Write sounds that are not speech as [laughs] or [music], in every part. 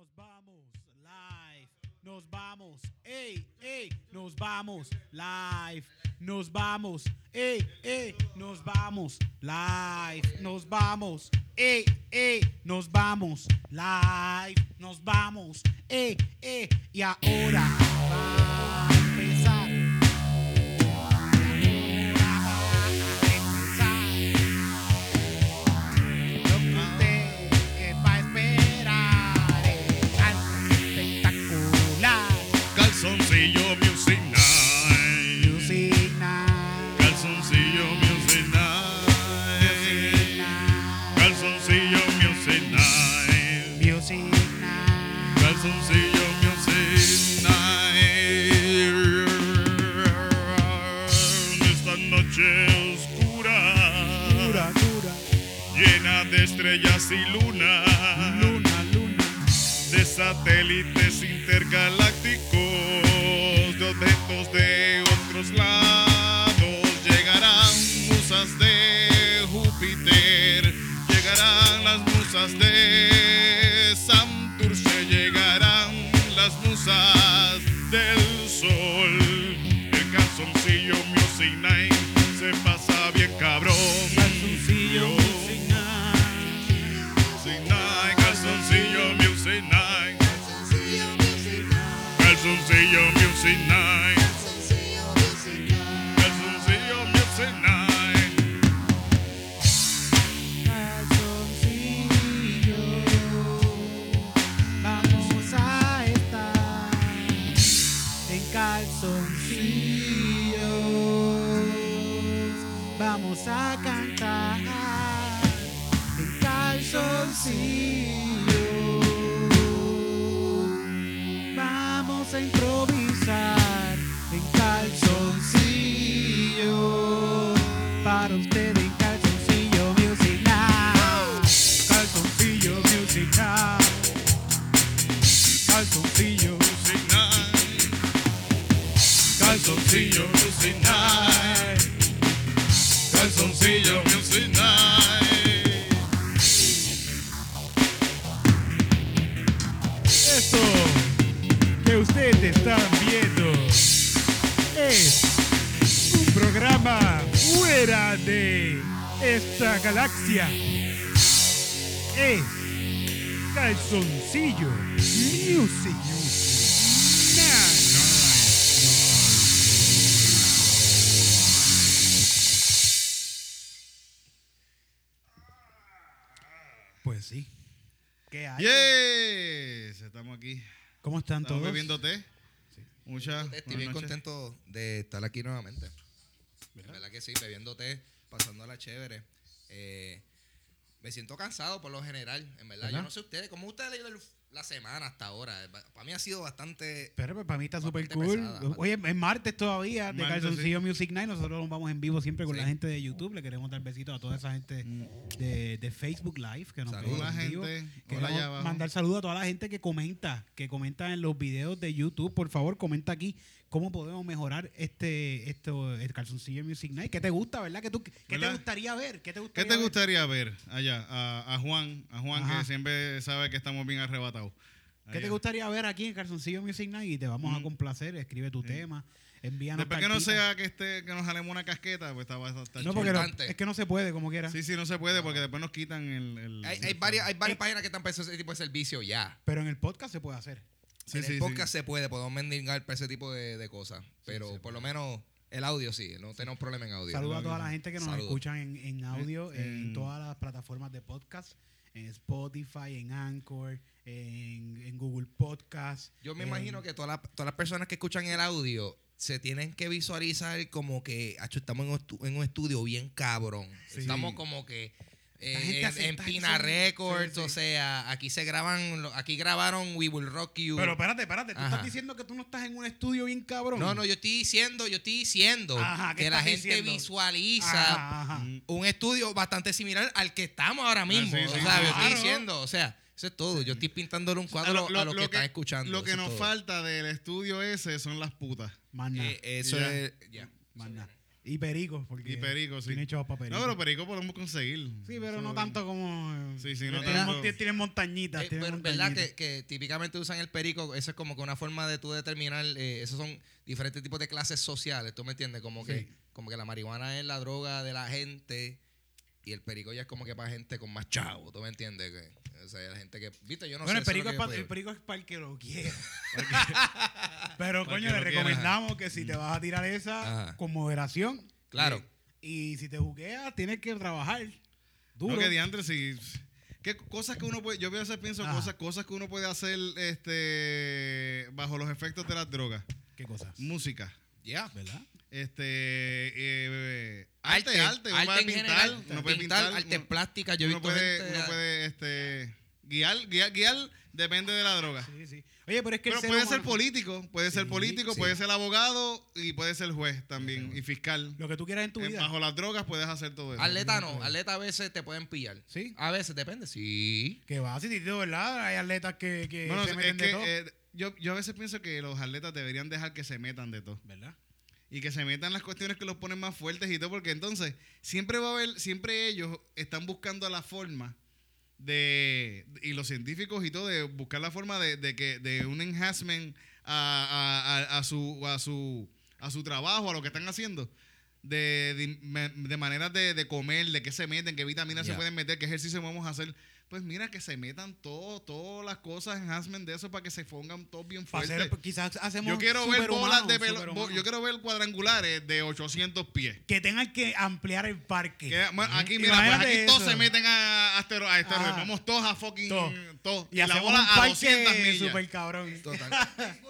Nos vamos live. Nos vamos. Ey, ey. Nos vamos live. Nos vamos. Ey, ey. Nos vamos live. Nos vamos. Ey, ey. Nos vamos live. Nos vamos. Ey, ey. Y ahora estrellas y Calzoncillo Music. Pues sí. ¿Qué hay? Yes, estamos aquí. ¿Cómo están Estamos todos? bebiendo té. Muchas. Estoy bien noches. contento de estar aquí nuevamente. ¿Verdad? ¿Verdad que sí? Bebiendo té, pasándola chévere. Eh, me siento cansado por lo general, en verdad. ¿Verdad? Yo no sé ustedes, ¿cómo ustedes han leído la semana hasta ahora? Para mí ha sido bastante... Pero pues, para mí está súper cool. pesada. Oye, es martes todavía de Calzoncillo Music Night. Nosotros nos vamos en vivo siempre con Sí. la gente de YouTube. Le queremos dar besitos a toda esa gente de, de Facebook Live que nos Saludos. en vivo. gente. Hola, Queremos allá abajo. mandar saludos a toda la gente que comenta, que comenta en los videos de YouTube. Por favor, comenta aquí cómo podemos mejorar este, esto, el Calzoncillo Music Night. ¿Qué te gusta, verdad? ¿Qué, tú, qué te gustaría ver? ¿Qué te ¿Qué gustaría te ver? gustaría ver allá? A, a Juan, a Juan Ajá. que siempre sabe que estamos bien arrebatados. ¿Qué te gustaría ver aquí en Calzoncillo Music Night? Y te vamos a Mm. complacer. Escribe tu Sí. tema. Envíanos Después que no sea que esté, que nos jalemos una casqueta, pues está bastante No, porque no- es que no se puede, como quiera. Sí, sí, no se puede porque después nos quitan el. el- Hay, hay el- varias, hay varias páginas que están para ese tipo de servicio ya. Pero en el podcast se puede hacer. Sí, en sí, el sí. podcast se puede, podemos mendigar para ese tipo de, de cosas. Pero por lo menos el audio sí, no tenemos problema en audio. Saludos a toda la gente que nos Saludos. escuchan en, en audio, Eh, en en- todas las plataformas de podcast, en Spotify, en Anchor, en, en Google Podcast. Yo me en- imagino que todas las, todas las personas que escuchan el audio se tienen que visualizar como que, acho, estamos en en un estudio bien cabrón. Sí. Estamos como que eh, en, Pina Records, sí, sí. o sea, aquí se graban, aquí grabaron We Will Rock You. Pero espérate, espérate, tú Ajá. estás diciendo que tú no estás en un estudio bien cabrón. no, no, yo estoy diciendo, yo estoy diciendo Ajá, ¿qué que la gente diciendo? visualiza Ajá, un estudio bastante similar al que estamos ahora mismo. sí, o sea, yo estoy diciendo, o sea, eso es todo. Yo estoy pintándole un cuadro Lo- lo- a los lo que, están escuchando. Lo que es nos todo. falta del estudio ese son las putas. Más nada, Eh, eso Ya. es. Ya. más nada. Y perico, porque Y perico, sí. tiene chavos para perico. No, pero perico podemos conseguir. sí, pero no tanto como... Sí, sí, no tienen, tanto. tienen montañitas, Eh, tienen pero, ¿Verdad montañitas. que, que típicamente usan el perico? Eso es como que una forma de tú determinar, eh, esos son diferentes tipos de clases sociales, ¿tú me entiendes? Como que, Sí. como que la marihuana es la droga de la gente y el perico ya es como que para gente con más chavo, ¿tú me entiendes? Que, sea, la gente que, viste, yo no bueno, el sé. yo el puedo- perico es para el que lo quiera. [laughs] Pero, el coño, le quiera. recomendamos que si te vas a tirar esa, Ajá. con moderación. Claro. Y si te jugueas, tienes que trabajar duro. No, que diantre, si. ¿Qué cosas que uno puede.? Yo a veces pienso Ajá. cosas, cosas que uno puede hacer este bajo los efectos de las drogas. ¿Qué cosas? Música. Ya. ¿Verdad? Este. eh, arte, Arte, arte. Uno arte puede en pintar. general, Uno puede pintar, pintar. artes uno- plásticas. Yo he uno visto puede, gente- uno puede este, guiar, guiar, guiar, depende de la droga. Sí, sí. Oye, pero es que el Pero ser puede ser político, puede ser Sí, político, sí. puede ser abogado y puede ser juez también y fiscal. Lo que tú quieras en tu Eh, vida. Bajo las drogas puedes hacer todo eso. Atleta no, atleta a veces te pueden pillar. Sí. A veces depende, sí. Que va, sí, Tito, ¿verdad? Hay atletas que, que Bueno, se es meten de que todo. eh, yo, yo a veces pienso que los atletas deberían dejar que se metan de todo. ¿Verdad? Y que se metan las cuestiones que los ponen más fuertes y todo, porque entonces siempre va a haber, siempre ellos están buscando la forma de, y los científicos y todo, de buscar la forma de, de que, de un enhancement a, a- a- a su, a su, a su trabajo, a lo que están haciendo. De, de, de maneras de, de comer, de qué se meten, qué vitaminas se pueden meter, qué ejercicio vamos a hacer. Pues mira, que se metan todo, todas las cosas, enhancement de eso, para que se pongan todos bien fuertes. hacer, quizás hacemos Yo quiero ver bolas de pelo, yo quiero ver cuadrangulares de 800 pies. Que tengan que ampliar el parque. Que, bueno, aquí, mira, pues aquí todos eso. se meten a a asteroides. Ah. Vamos todos a fucking. Todo. Todo. Y, la hacemos bola un a 200 parque millas. super cabrón. Total. [laughs]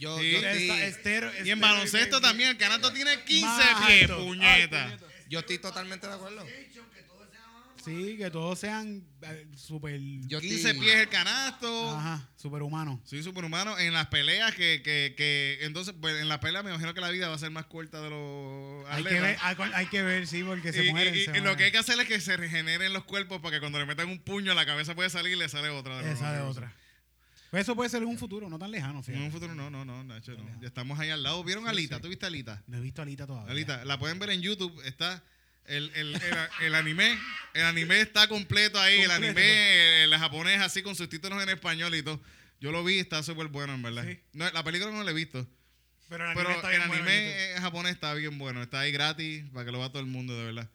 Yo, Sí. yo Esta- estero- Y en estero- baloncesto también, el canasto tiene 15 Más pies, alto. puñeta. Ay, puñeta. yo estoy totalmente de acuerdo. Sí, que todos sean eh, super. Yo 15 estoy- pies el canasto. Ajá, superhumanos. Soy superhumano en las peleas que, que, que entonces pues en las peleas me imagino que la vida va a ser más corta de los Hay que, atletas. ver, hay, hay que ver, sí, porque se y, mueren. y- se y lo mueren. que hay que hacer es que se regeneren los cuerpos para que cuando le metan un puño la cabeza puede salir y le sale otra. de. Esa de otra. Pues eso puede ser en un futuro, no tan lejano, En fíjate. un futuro no, no, no, Nacho, no. Ya estamos ahí al lado. ¿Vieron Alita? ¿Tú viste Alita? No he visto a Alita todavía. Alita, la pueden ver en YouTube. Está el, el, el, el anime. El anime está completo ahí. El anime, el japonés así con subtítulos en español y todo. Yo lo vi, está súper bueno, en verdad. Sí. No, la película no la he visto. Pero el anime, Pero está bien anime eh, japonés está bien bueno. Está ahí gratis para que lo vea todo el mundo, de verdad.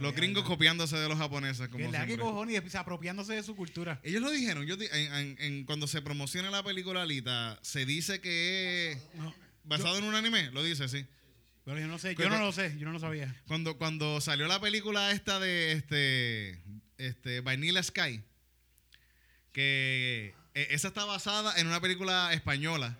Los gringos copiándose de los japoneses, como Que cojones y apropiándose de su cultura. Ellos lo dijeron. Yo, di- en, en- en- cuando se promociona la película Alita, se dice que es No, basado en un anime. Lo dice, sí. Pero yo no sé, yo no lo sé, yo no lo sabía. Cuando, cuando salió la película esta de este, este Vanilla Sky, que eh, esa está basada en una película española.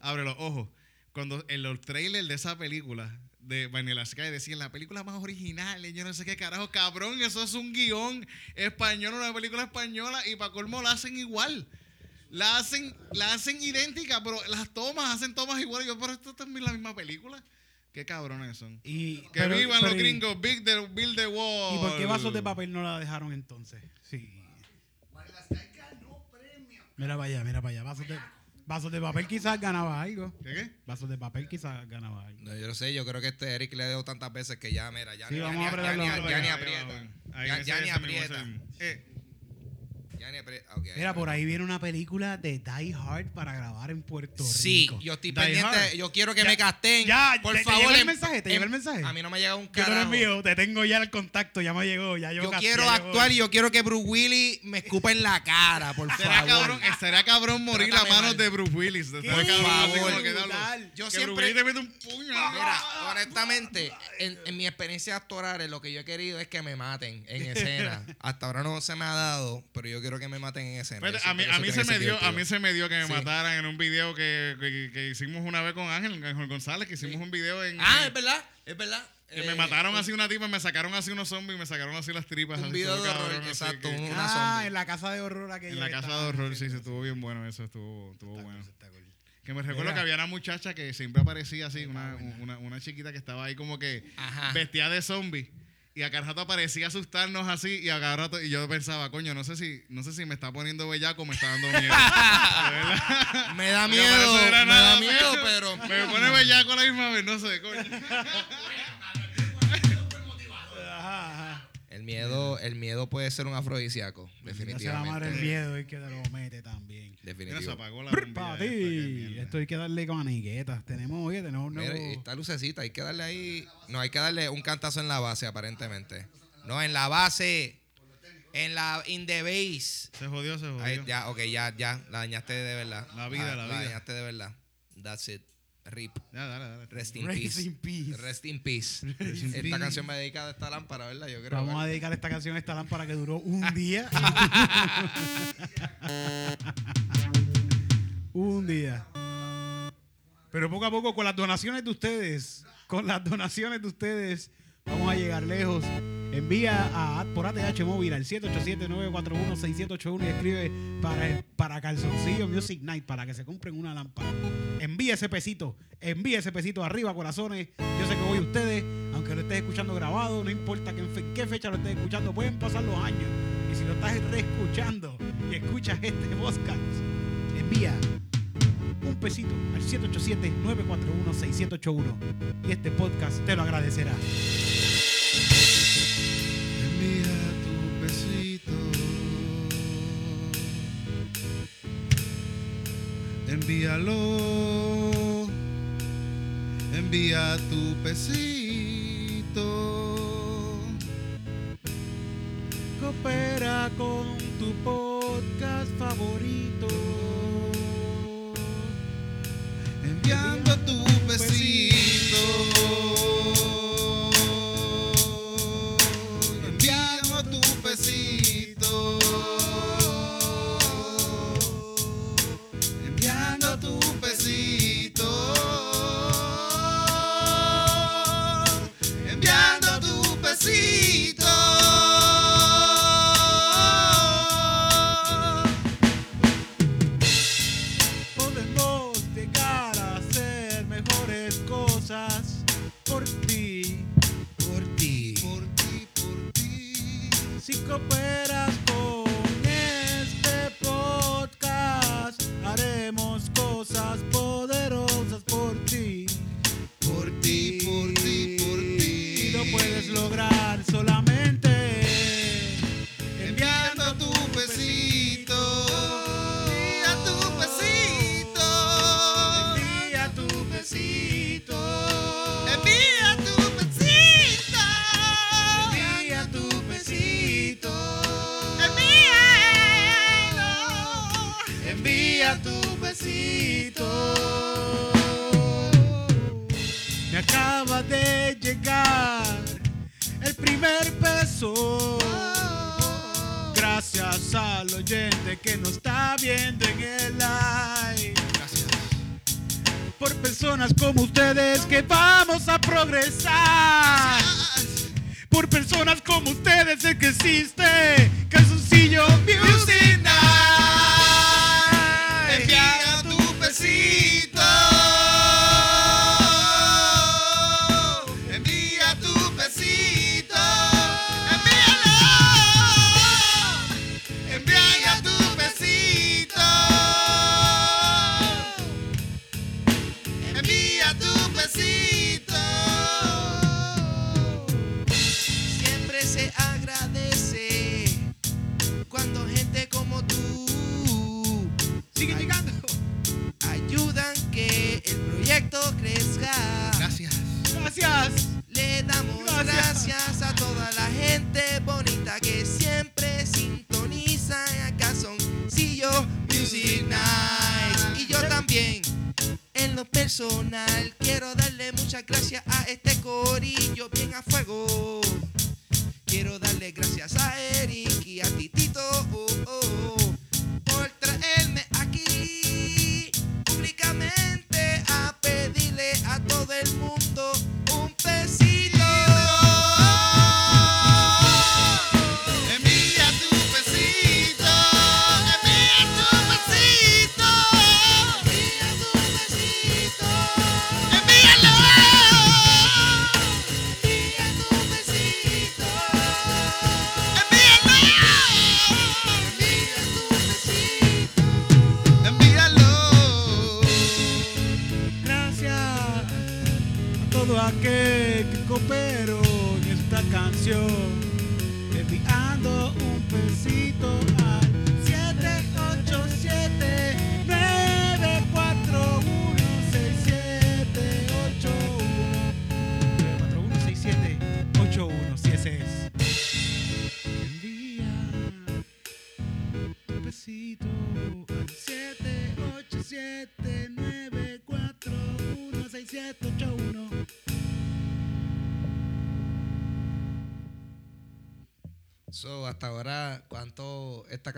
Abre los ojos. Cuando en los trailers de esa película de Vanilla Sky decían la película más original, y yo no sé qué carajo, cabrón, eso es un guion español, una película española, y para colmo la hacen igual. La hacen, la hacen idéntica, pero las tomas hacen tomas iguales. Yo, pero esto también es la misma película. Qué cabrones son. Y, Que pero- vivan pero los gringos, big the, build the wall. ¿Y por qué vasos de papel no la dejaron entonces? Sí. Mira para allá, mira para allá. Vasos de, vasos de papel quizás ganaba algo. ¿Qué qué? Vasos de papel quizás ganaba algo. No, yo lo sé, yo creo que este Eric le dio tantas veces que ya, mira, ya, Sí, ya, vamos ya, a ni aprieta. Ni Ya ni aprieta. Ok, Mira, por ahí viene una película de Die Hard para grabar en Puerto Sí, Rico. yo estoy Die pendiente. Hard. Yo quiero que Ya, me casten. ya, por ¿te- te favor. el en- mensaje? ¿Te en- el mensaje? A mí no me ha llegado un Yo te lo carajo. envío, te tengo ya el contacto, ya me llegó, ya yo, Yo casté, quiero ya llegó. actuar y yo quiero que Bruce Willis me escupa en la cara, por Será favor. cabrón, estaría cabrón morir a Trátame manos mal. de Bruce Willis. Así favor. que. Yo que siempre- Bruce Willis te mete un puño. Mira, honestamente, en, en mi experiencia actoral, lo que yo he querido es que me maten en escena. [laughs] Hasta ahora no se me ha dado, pero yo quiero que me maten en escena. Yo a mí, a mí se me dio, a mí se me dio que me Sí. mataran en un video que, que- que hicimos una vez con Ángel, Ángel González, que hicimos un video en Ah, es verdad, es verdad. que Eh, me mataron un- así una tipa, me sacaron así unos zombies, me sacaron así las tripas. Un así, video de horror, cabrón, así exacto, que- un- una Ah, zombie. en la casa de horror aquella. en la casa de horror, sí, se estuvo bien bueno, eso estuvo, estuvo bueno. Está cool. Que me recuerdo Mira. que había una muchacha que siempre aparecía así, una, una, una chiquita que estaba ahí como que Ajá. vestida de zombie. Y a cada parecía asustarnos así y a cada rato, y yo pensaba, coño, no sé si, no sé si me está poniendo bellaco o me está dando miedo. [laughs] [laughs] me da miedo, me, da miedo, pero... Me pone bellaco la misma vez, no sé, coño. [laughs] El miedo, el miedo puede ser un afrodisíaco, definitivamente. Se va a amar el miedo y que te lo mete también. Mira, se Definitivo. apagó la bombilla esta, qué. Esto hay que darle con aniquetas. Tenemos, oye, tenemos un nuevo. esta lucecita, hay que darle ahí. No, hay que darle un cantazo en la base, aparentemente. No, en la base. En la. In the base. Se jodió, se jodió. Ahí, ya, ok, ya, ya. La dañaste de verdad. La vida, Ah, la vida. dañaste de verdad. That's it. Rip. Ya, dale, dale. Rest in Rest peace. in peace. Rest in peace. in Esta peace. canción me dedica a esta lámpara, ¿verdad? Yo creo. Vamos a dedicar esta canción a esta lámpara que duró un [laughs] día. un día. Pero poco a poco, con las donaciones de ustedes, con las donaciones de ustedes, vamos a llegar lejos. Envía a, por ATH móvil al 787-941-6781 y escribe para, el- para Calzoncillo Music Night para que se compren una lámpara. Envía ese pesito, envía ese pesito arriba, corazones. Yo sé que hoy ustedes, aunque lo estés escuchando grabado, no importa en qué fecha lo estés escuchando, pueden pasar los años. Y si lo estás reescuchando y escuchas este podcast, envía un pesito al 787-941-6781 y este podcast te lo agradecerá. Envíalo. Envía tu pesito. Coopera con tu podcast favorito. Enviando personal, quiero darle muchas gracias a este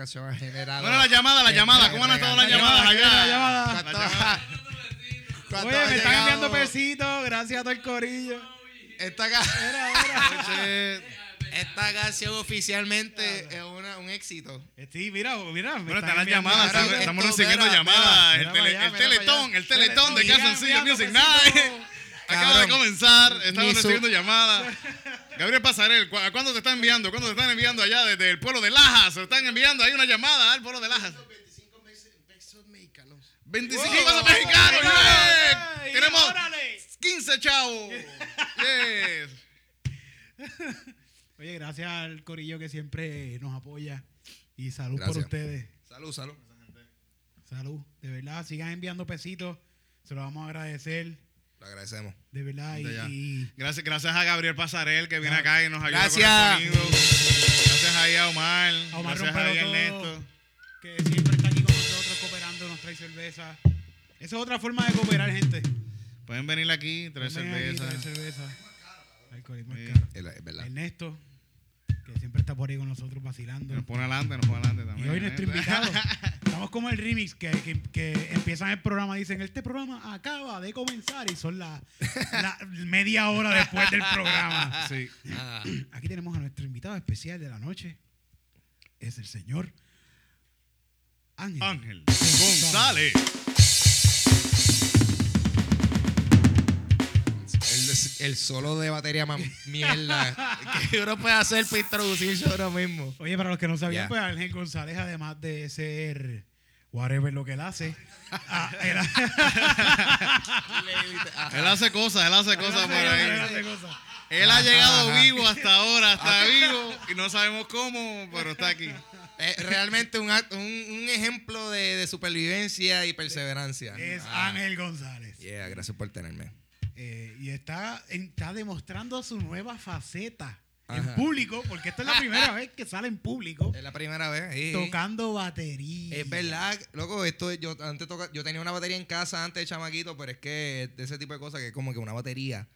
Bueno, la llamada, la llamada. ¿Cómo han estado las La llamadas llamada, allá? la llamada. La ¿Cuánto, llamada. cuánto Oye, me están enviando pesitos, gracias a todo el corillo. [laughs] Esta, canción oficialmente es una- un éxito. Sí, mira, mira. Bueno, están las llamadas, estamos, recibiendo mira, llamadas. mira el, tele- allá, el teletón, el teletón de Calzoncillo enviando Music. Night. Acaba de comenzar, estamos recibiendo llamadas. [laughs] Gabriel Pasarel, ¿cu- ¿a cuándo te están enviando? ¿Cuándo te están enviando allá desde el pueblo de Lajas? Se están enviando, hay una llamada al pueblo de Lajas. 25 Wow. pesos mexicanos, Órale, yeah. órale, Tenemos órale. 15 chavos. Yes. Oye, gracias al corillo que siempre nos apoya. Y salud por ustedes. Salud, salud. Salud. De verdad, sigan enviando pesitos. Se lo vamos a agradecer. Lo agradecemos. De verdad. Y, Gracias, gracias a Gabriel Pasarel que viene Ah. acá y nos ayuda Gracias. con el sonido. Gracias ahí a Omar. A Omar gracias a Ernesto. que siempre está aquí con nosotros cooperando, nos trae cerveza. Esa es otra forma de cooperar, gente. Pueden venir aquí, traer aquí, cerveza. traer Sí. caro. Ernesto, que siempre está por ahí con nosotros vacilando. Nos pone adelante, nos pone adelante Y también. hoy nuestro invitado. [laughs] Estamos como el remix que, que, que empiezan el programa. Dicen: Este programa acaba de comenzar y son la, la media hora después del programa. [laughs] Sí. Ah, Aquí tenemos a nuestro invitado especial de la noche. Es el señor Ángel. Ángel González. El, el solo de batería más mierda que uno puede hacer para introducirse ahora mismo. Oye, para los que no sabían, pues Ángel González, además de ser whatever lo que él hace, ah, él, [laughs] Él hace cosas, él hace cosas por él ahí. hace cosas. Él ha llegado ajá. vivo hasta ahora, está vivo y no sabemos cómo, pero está aquí. Es realmente un, act- un, un ejemplo de, de supervivencia y perseverancia. Es Ah, Ángel González. Yeah, gracias por tenerme. Eh, y está, está demostrando su nueva faceta en público, porque esta es la primera vez que sale en público Es la primera vez. sí. tocando batería. Es verdad, loco, esto yo antes toca, yo tenía una batería en casa antes de chamaquito, pero es que de ese tipo de cosas que es como que una batería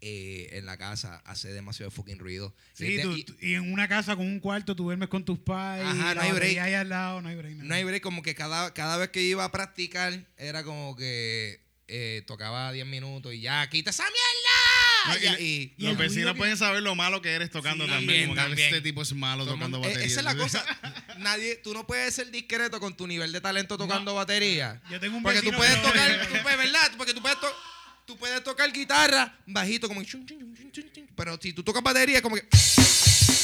eh, en la casa hace demasiado fucking ruido. Sí, y, de- tú- y tú- y en una casa con un cuarto tú duermes con tus padres. Ajá, no hay break. ahí al lado, no hay break. no hay break, como que cada, cada vez que iba a practicar era como que eh, tocaba 10 minutos y ya, quita esa No, mierda. y- y, y- Y el Los vecinos pueden saber lo malo que eres tocando Sí, también. Como que también. este tipo es malo todo tocando eh, batería. Esa es la cosa. [laughs] Nadie, tú no puedes ser discreto con tu nivel de talento tocando batería. Yo tengo un Porque tú puedes no- tocar, tú puedes, ¿verdad? Porque tú puedes, to- tú puedes tocar guitarra bajito, como. Pero si tú tocas batería, como que.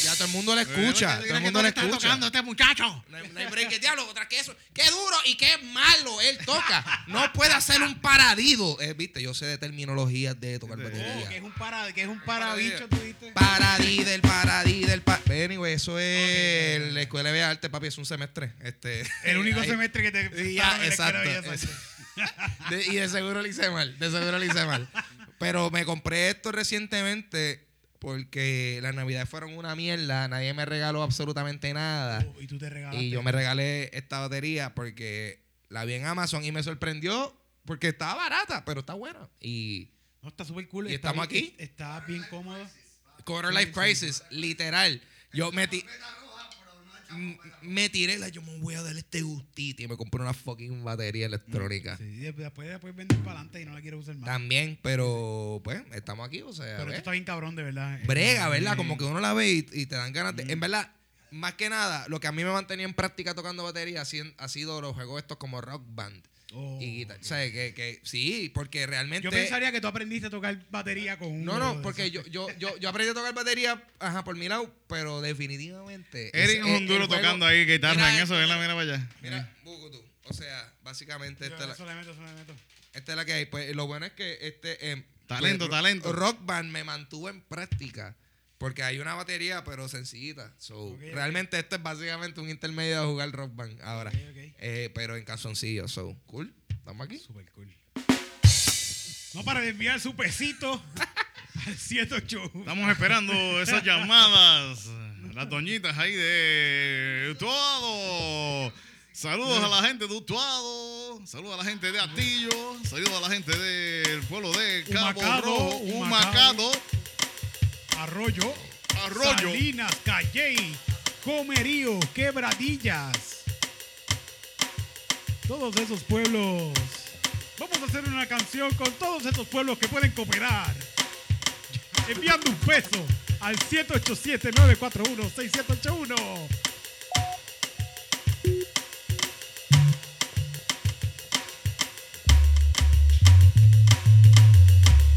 Ya todo el mundo le escucha. Todo el mundo le escucha. este muchacho? No hay, no hay break. ¿Qué diablo? Otra que eso. Qué duro y qué malo él toca. No puede hacer un paradido. Eh, Viste, yo sé de terminologías de tocar Oh, que batería. es un para, que es un parabicho, tú viste. Paradidel, paradidel, pa Anyway, eso es la escuela de Artes, papi, es un semestre. Este, El [laughs] único ahí- semestre que te [laughs] ya, exacto. [laughs] De- y de seguro lo hice mal, de seguro lo hice mal. Pero me compré esto recientemente porque las navidades fueron una mierda, nadie me regaló absolutamente nada. Oh, y tú te regalaste. Y yo me regalé esta batería porque la vi en Amazon y me sorprendió porque estaba barata, pero está buena. Y No, está súper cool. ¿Y estamos bien- aquí? Está bien cómodo. Quarter Life Crisis, literal. Yo me, ti- M- me tiré la, yo me voy a dar este gustito y me compré una fucking batería electrónica. Sí, después, después vender para adelante y no la quiero usar más. También, pero pues estamos aquí, o sea, Pero esto está bien cabrón, de verdad. brega, ¿verdad? Eh, Como que uno la ve y, y te dan ganas de... En verdad, más que nada, lo que a mí me mantenía en práctica tocando batería ha sido, ha sido los juegos estos como Rock Band. Oh, y guitarra. O sea, que, que sí, porque realmente... Yo pensaría que tú aprendiste a tocar batería con un. No, no, porque yo, yo, yo, yo aprendí a tocar batería, ajá, por mi lado, pero definitivamente... Eric es un duro tocando ahí guitarra Mira, en eso, este- mira, mira para allá. Mira. O sea, básicamente Yo esta es, la, meto. esta es la que hay. Pues lo bueno es que este... eh, Talento, pues, talento. Rock Band me mantuvo en práctica Porque hay una batería, pero sencillita. So, realmente esto es básicamente un intermedio de jugar rock band ahora. Eh, pero en calzoncillo. So, cool. Estamos aquí. Super cool. No para de enviar su pesito [laughs] al 108. Estamos esperando esas llamadas. Las doñitas ahí de Utuado. Saludos a la gente de Utuado. Saludos a la gente de Atillo. Saludos a la gente del pueblo de Cabo Humacado, Rojo. Humacado. Humacado. Arroyo. Arroyo. Salinas, Calley, Comerío, Quebradillas. Todos esos pueblos. Vamos a hacer una canción con todos esos pueblos que pueden cooperar. Enviando un peso al 787-941-6781.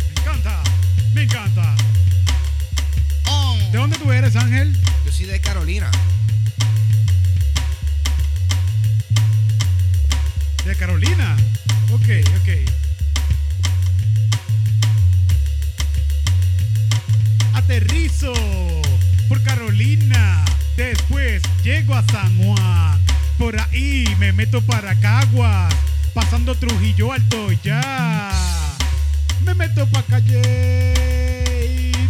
Me encanta, me encanta. ¿De dónde tú eres, Ángel? Yo soy de Carolina. De Carolina. Ok, ok. Aterrizo por Carolina. Después llego a San Juan. Por ahí me meto para Caguas. Pasando Trujillo Alto ya. Me meto para Calle.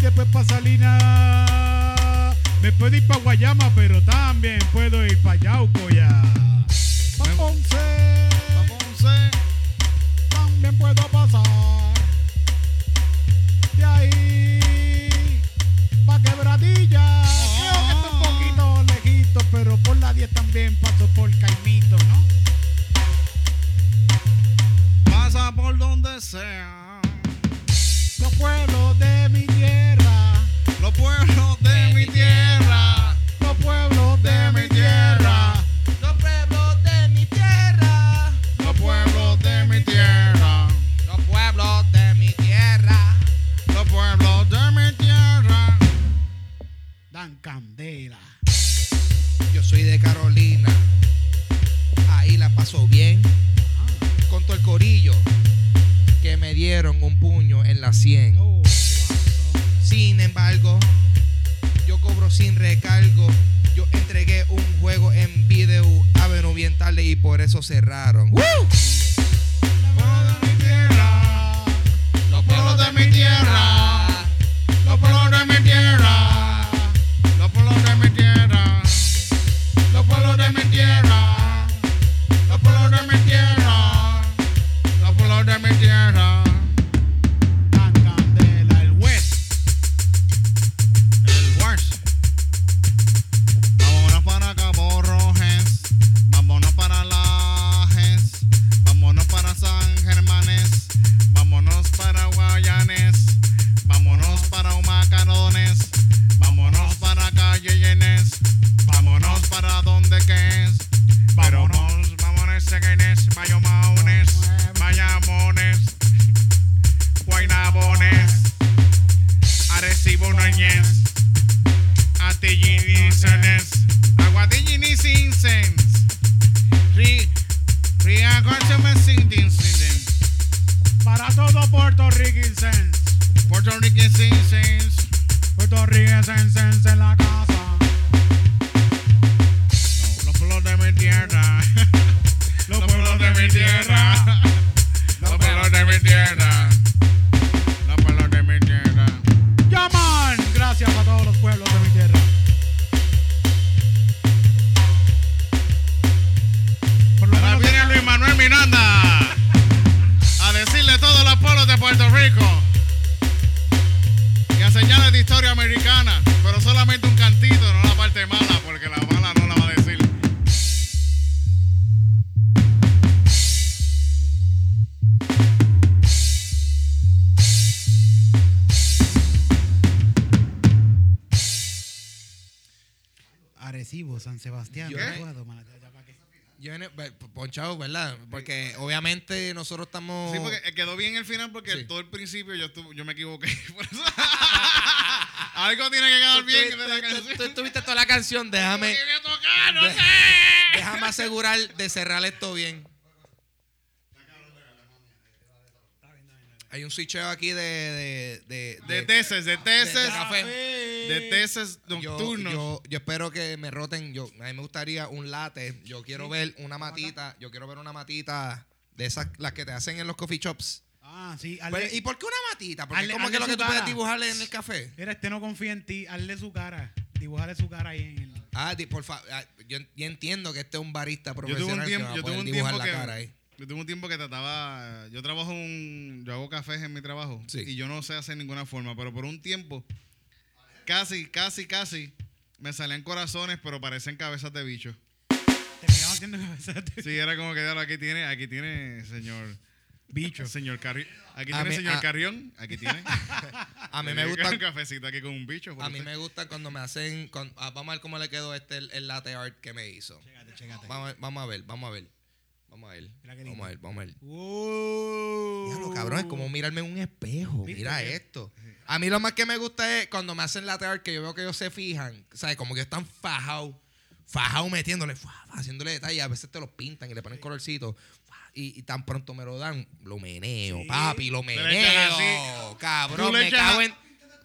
Después para Salinas. Me puedo ir para Guayama, pero también puedo ir para Yauco ya. Pa' Ponce. Ponce. También puedo pasar de ahí pa' quebradilla. Creo que está un poquito lejito, pero por la 10 también paso por Caimito, ¿no? Pasa por donde sea. Los pueblos de mi tierra, Los pueblos de mi tierra. los pueblos de mi tierra. Los pueblos de mi tierra. Los pueblos de mi tierra. Los pueblos de mi tierra. Los pueblos de mi tierra. Dan candela. Yo soy de Carolina. Ahí la paso bien. Con todo el corillo. Que me dieron un puño en la sien. Sin embargo, yo cobro sin recargo. Yo entregué un juego en video a Venus bien tarde y por eso cerraron. ¡Woo! Pueblos de mi tierra. Los pueblos de mi tierra. Y a enseñarles de historia americana, pero solamente un cantito, no la parte mala, porque la mala no la va a decir. Arecibo, San Sebastián. Yo- Yo en el- ponchado, ¿verdad? Porque obviamente nosotros estamos. Sí, porque eh, quedó bien el final porque Sí. todo el principio yo, estuve- yo me equivoqué. [laughs] Por eso. [laughs] Algo tiene que quedar Tú- bien tú- la tú- canción. tú estuviste toda la canción, déjame, [laughs] ¿Qué voy a tocar? No de- sé. déjame asegurar de cerrar esto bien. Hay un switcheo aquí de. De, de, De tesis, de tesis, de café. de tesis Yo, nocturnos. yo, yo espero que me roten. Yo, a mí me gustaría un latte. Yo quiero ver una matita. Yo quiero ver una matita de esas, las que te hacen en los coffee shops. Ah, sí. Pero, ¿Y por qué una matita? Porque hazle- como hazle que lo su que tú puedes dibujarle en el café. Mira, este no confía en ti. Hazle su cara. Dibujale su cara ahí en el. Ah, di- por favor. yo, yo entiendo que este es un barista Yo tuve profesional un que tiempo, va a yo tuve poder un dibujar tiempo la que cara ahí. Yo tuve un tiempo que trataba, yo trabajo un, yo hago cafés en mi trabajo Sí. y yo no sé hacer ninguna forma, pero por un tiempo casi, casi, casi me salían corazones, pero parecen cabezas de bicho. Te miraban haciendo cabezas de Sí, era como que aquí tiene, aquí tiene señor bicho. señor Carrión, aquí tiene mí- señor a- Carrión, aquí tiene. [laughs] A mí me gusta. un cafecito aquí con un bicho. A mí usted. me gusta cuando me hacen. con- ah, vamos a ver cómo le quedó este el, el latte art que me hizo. Chécate, chécate. Vamos vamos a ver, vamos a ver. Vamos a ver. Mira qué Vamos a ver, vamos a ver. Wow. Diablo, cabrón, es como mirarme en un espejo. ¿Viste Mira esto. A mí lo más que me gusta es cuando me hacen latte art que yo veo que ellos se fijan. ¿Sabes? Como que están fajados. Fajados metiéndole, fa, fa, haciéndole detalles. A veces te los pintan y le ponen colorcito. Y, y tan pronto me lo dan, lo meneo, Sí. papi, lo meneo. Cabrón, me cago en.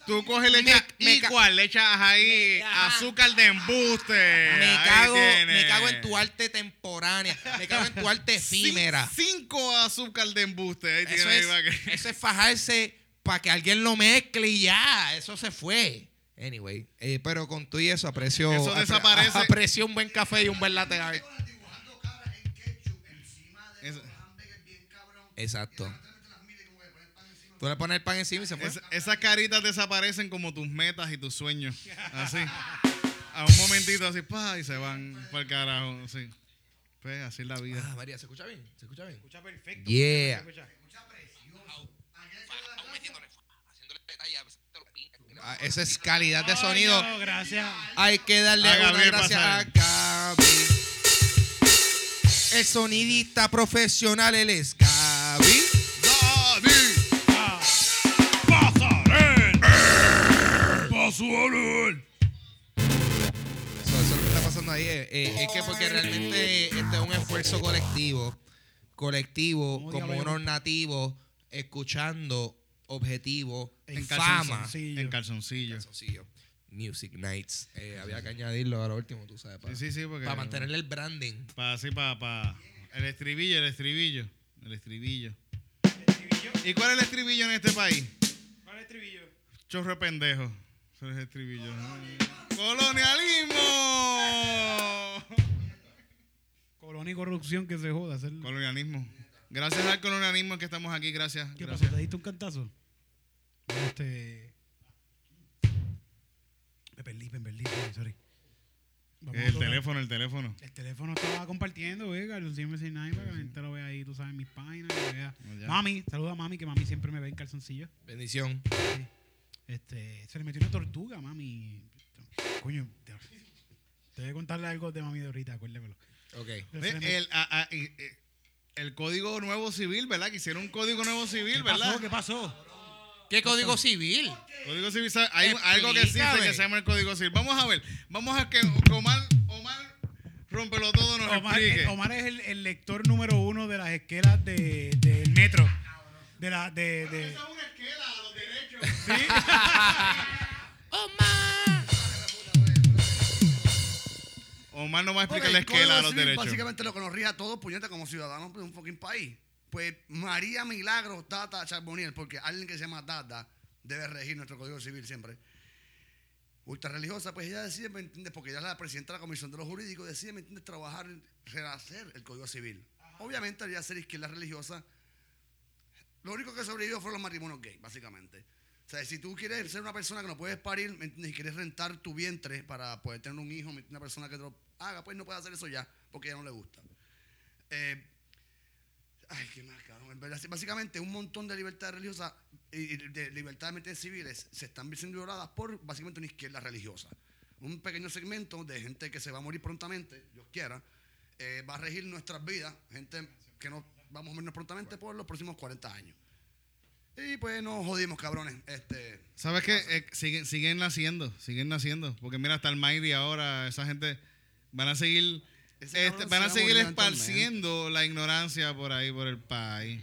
Tú coges le Me- echas me ca- igual, le echas ahí azúcar de embuste. Me cago, me cago en tu arte temporánea. Me cago en tu arte [laughs] efímera. Cin- Cinco azúcar de embuste. Ahí Eso tiene es, [laughs] eso es fajarse para que alguien lo mezcle y ya. Eso se fue. Anyway, eh, pero con tú y eso aprecio, Eso apre- desaparece. aprecio un buen café y un buen latte art. dibujando Tú le pones el pan encima y se fue. Es- esas caritas desaparecen como tus metas y tus sueños. Así. A un momentito así, pa, y se van por el carajo. Sí. Pues así es la vida. Ah, María, ¿se escucha bien? ¿Se escucha bien? Escucha perfecto. Yeah. Escucha. Ah, esa es calidad de Ay, sonido. no, gracias. Hay que darle A una gracias a. Gaby. El sonidista profesional, él es Gaby. Eso, eso es lo que está pasando ahí. eh, eh, es que porque realmente este es un esfuerzo colectivo. Colectivo, ¿Cómo como unos nativos, escuchando objetivo, En en calzoncillo. fama. Sí. En calzoncillo. Music Nights. Eh, había que añadirlo a lo último, tú sabes. Para, Sí, sí, sí, porque. mantenerle el branding. Para así, para, para. El estribillo, el estribillo. El estribillo. ¿Estribillo? ¿Y cuál es el estribillo en este país? ¿Cuál es el estribillo? Chorro de pendejo. Eso es estribillo. ¡Colonialismo! Colonia y corrupción que se joda. hacer- Colonialismo. Gracias al colonialismo que estamos aquí, gracias. ¿Qué gracias. pasó? ¿Te diste un cantazo? Este. Me perdí, me perdí, sorry. Vamos El teléfono, el teléfono. El teléfono estaba compartiendo, venga, el 169 para que la gente lo vea ahí, tú sabes, en mis páginas. que vea. Ya. Mami, saluda a mami, que mami siempre me ve en calzoncillo. Bendición. Sí. Este, se le metió una tortuga, mami. Coño, te, te voy a contarle algo de mami de ahorita, acuérdemelo. Ok. El, a- a- y- eh, el código nuevo civil, ¿verdad? Que hicieron un código nuevo civil, ¿Qué ¿verdad? pasó? ¿Qué pasó? ¿Qué código civil? Código civil, hay algo que existe que se llama el código civil. Vamos a ver, vamos a que Omar, Omar Rómpelo todo nos Omar, explique. eh, Omar es el, el lector número uno de las esquelas de, del metro. De la, de, de, Esa es una esquela. ¿Sí? [laughs] ¡Omar! Omar no va a explicar la el esquela a los derechos. Básicamente lo que nos rige a todos, puñeta, como ciudadanos de un fucking país. Pues María Milagro Tata Charboniel, porque alguien que se llama Tata debe regir nuestro Código Civil siempre. Ultra religiosa, pues ella decide, ¿me entiendes? Porque ella es la presidenta de la Comisión de los Jurídicos, decide, ¿me entiendes? Trabajar, en rehacer el Código Civil. Obviamente, al ser izquierda religiosa, lo único que sobrevivió fueron los matrimonios gay, básicamente. O sea, si tú quieres ser una persona que no puedes parir. Y quieres rentar tu vientre para poder tener un hijo, una persona que te lo haga, pues no puede hacer eso ya, porque a ella no le gusta. Eh, ay, qué más, cabrón. Básicamente, un montón de libertades religiosas y de libertades civiles se están siendo violadas por básicamente una izquierda religiosa. Un pequeño segmento de gente que se va a morir prontamente, Dios quiera, eh, va a regir nuestras vidas, gente que no vamos a morirnos prontamente por los próximos 40 años. Y pues nos jodimos, cabrones. Este, ¿Sabes qué? Eh, siguen, siguen naciendo, siguen naciendo. Porque mira, hasta el Mayri ahora, esa gente van a seguir, este, van a seguir esparciendo la ignorancia por ahí, por el país.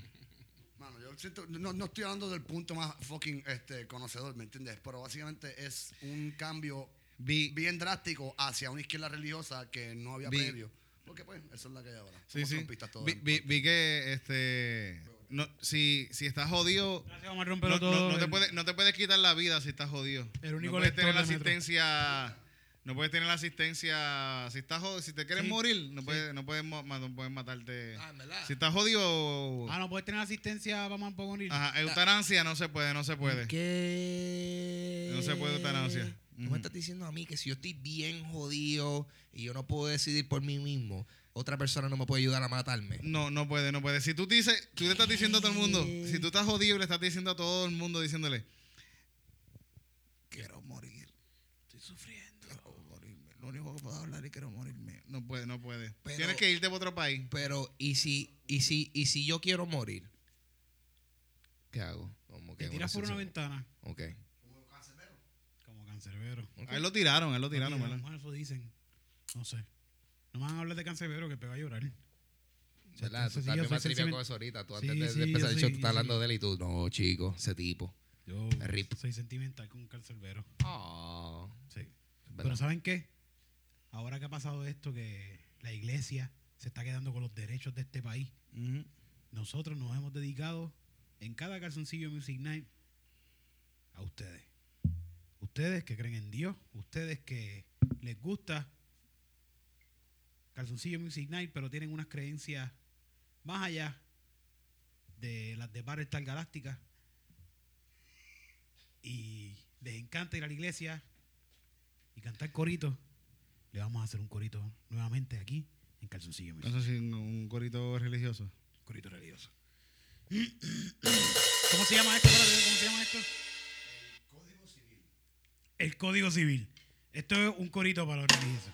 mano, yo siento- no, no estoy hablando del punto más fucking este, conocedor, ¿me entiendes? Pero básicamente es un cambio Vi, bien drástico hacia una izquierda religiosa que no había Vi- previo. Porque pues, eso es la que hay ahora. sí, Somos sí. Vi, vi- vi que este no, si, si estás jodido, Gracias, Omar no, no- todo. no te puedes, no te puedes quitar la vida si estás jodido. El único no puedes tener la asistencia. No puedes tener la asistencia. Si estás jodido, si te quieres Sí, morir, no puedes, no puedes, no puedes matarte. Ah. Si estás jodido. Ah, no puedes tener asistencia, vamos a morir. Ajá, eutanasia no se puede, no se puede. ¿Qué? No se puede eutanasia. Tú Ujú. me estás diciendo a mí que si yo estoy bien jodido y yo no puedo decidir por mí mismo, otra persona no me puede ayudar a matarme. No, no puede, no puede. Si tú dices, tú le estás diciendo a todo el mundo, si tú estás jodido le estás diciendo a todo el mundo diciéndole, quiero morir, Estoy sufriendo. quiero morirme, lo único que puedo hablar es quiero morirme. No puede, no puede. Pero- Tienes que irte a otro país. Pero, ¿y si, y si, y si yo quiero morir? ¿Qué hago? Como que Te tiras por una ventana, Ok. como cancerbero. A él lo tiraron, a él lo tiraron, ¿verdad? eso dicen. No sé. No me van a hablar de cancerbero que pega a llorar. ¿Verdad? Entonces, Tú sí, soy más con eso ahorita. Tú Sí, antes de, de sí, empezar el show, tú estás hablando de él y tú, no, chico, ese tipo. Yo Rip. soy sentimental con un cancerbero. Ah. Pero ¿saben qué? Ahora que ha pasado esto, que la iglesia se está quedando con los derechos de este país, nosotros nos hemos dedicado en cada calzoncillo Music Night a ustedes. Ustedes que creen en Dios, ustedes que les gusta Calzoncillo Music Night, pero tienen unas creencias más allá de las de Battlestar Galáctica y les encanta ir a la iglesia y cantar coritos, le vamos a hacer un corito nuevamente aquí en Calzoncillo Music sí, un- corito religioso. Corito religioso. [coughs] ¿Cómo se llama esto? ¿Cómo se llama esto? El Código Civil. El Código Civil. Esto es un corito para los religiosos.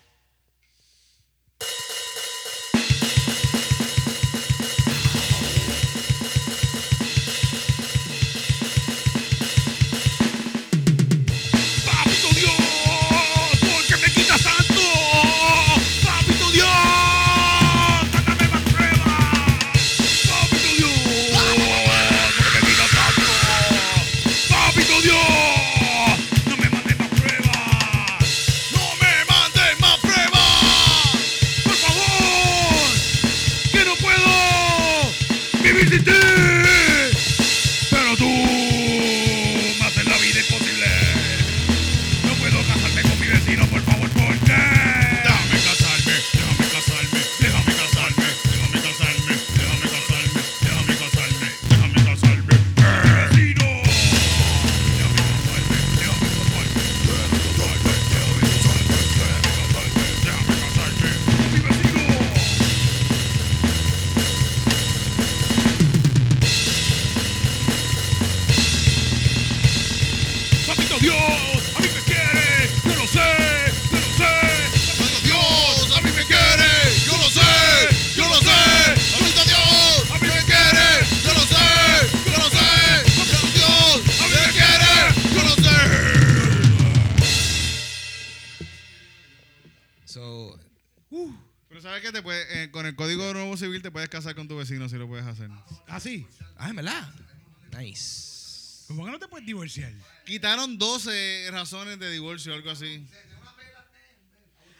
Quitaron 12 razones de divorcio o algo así.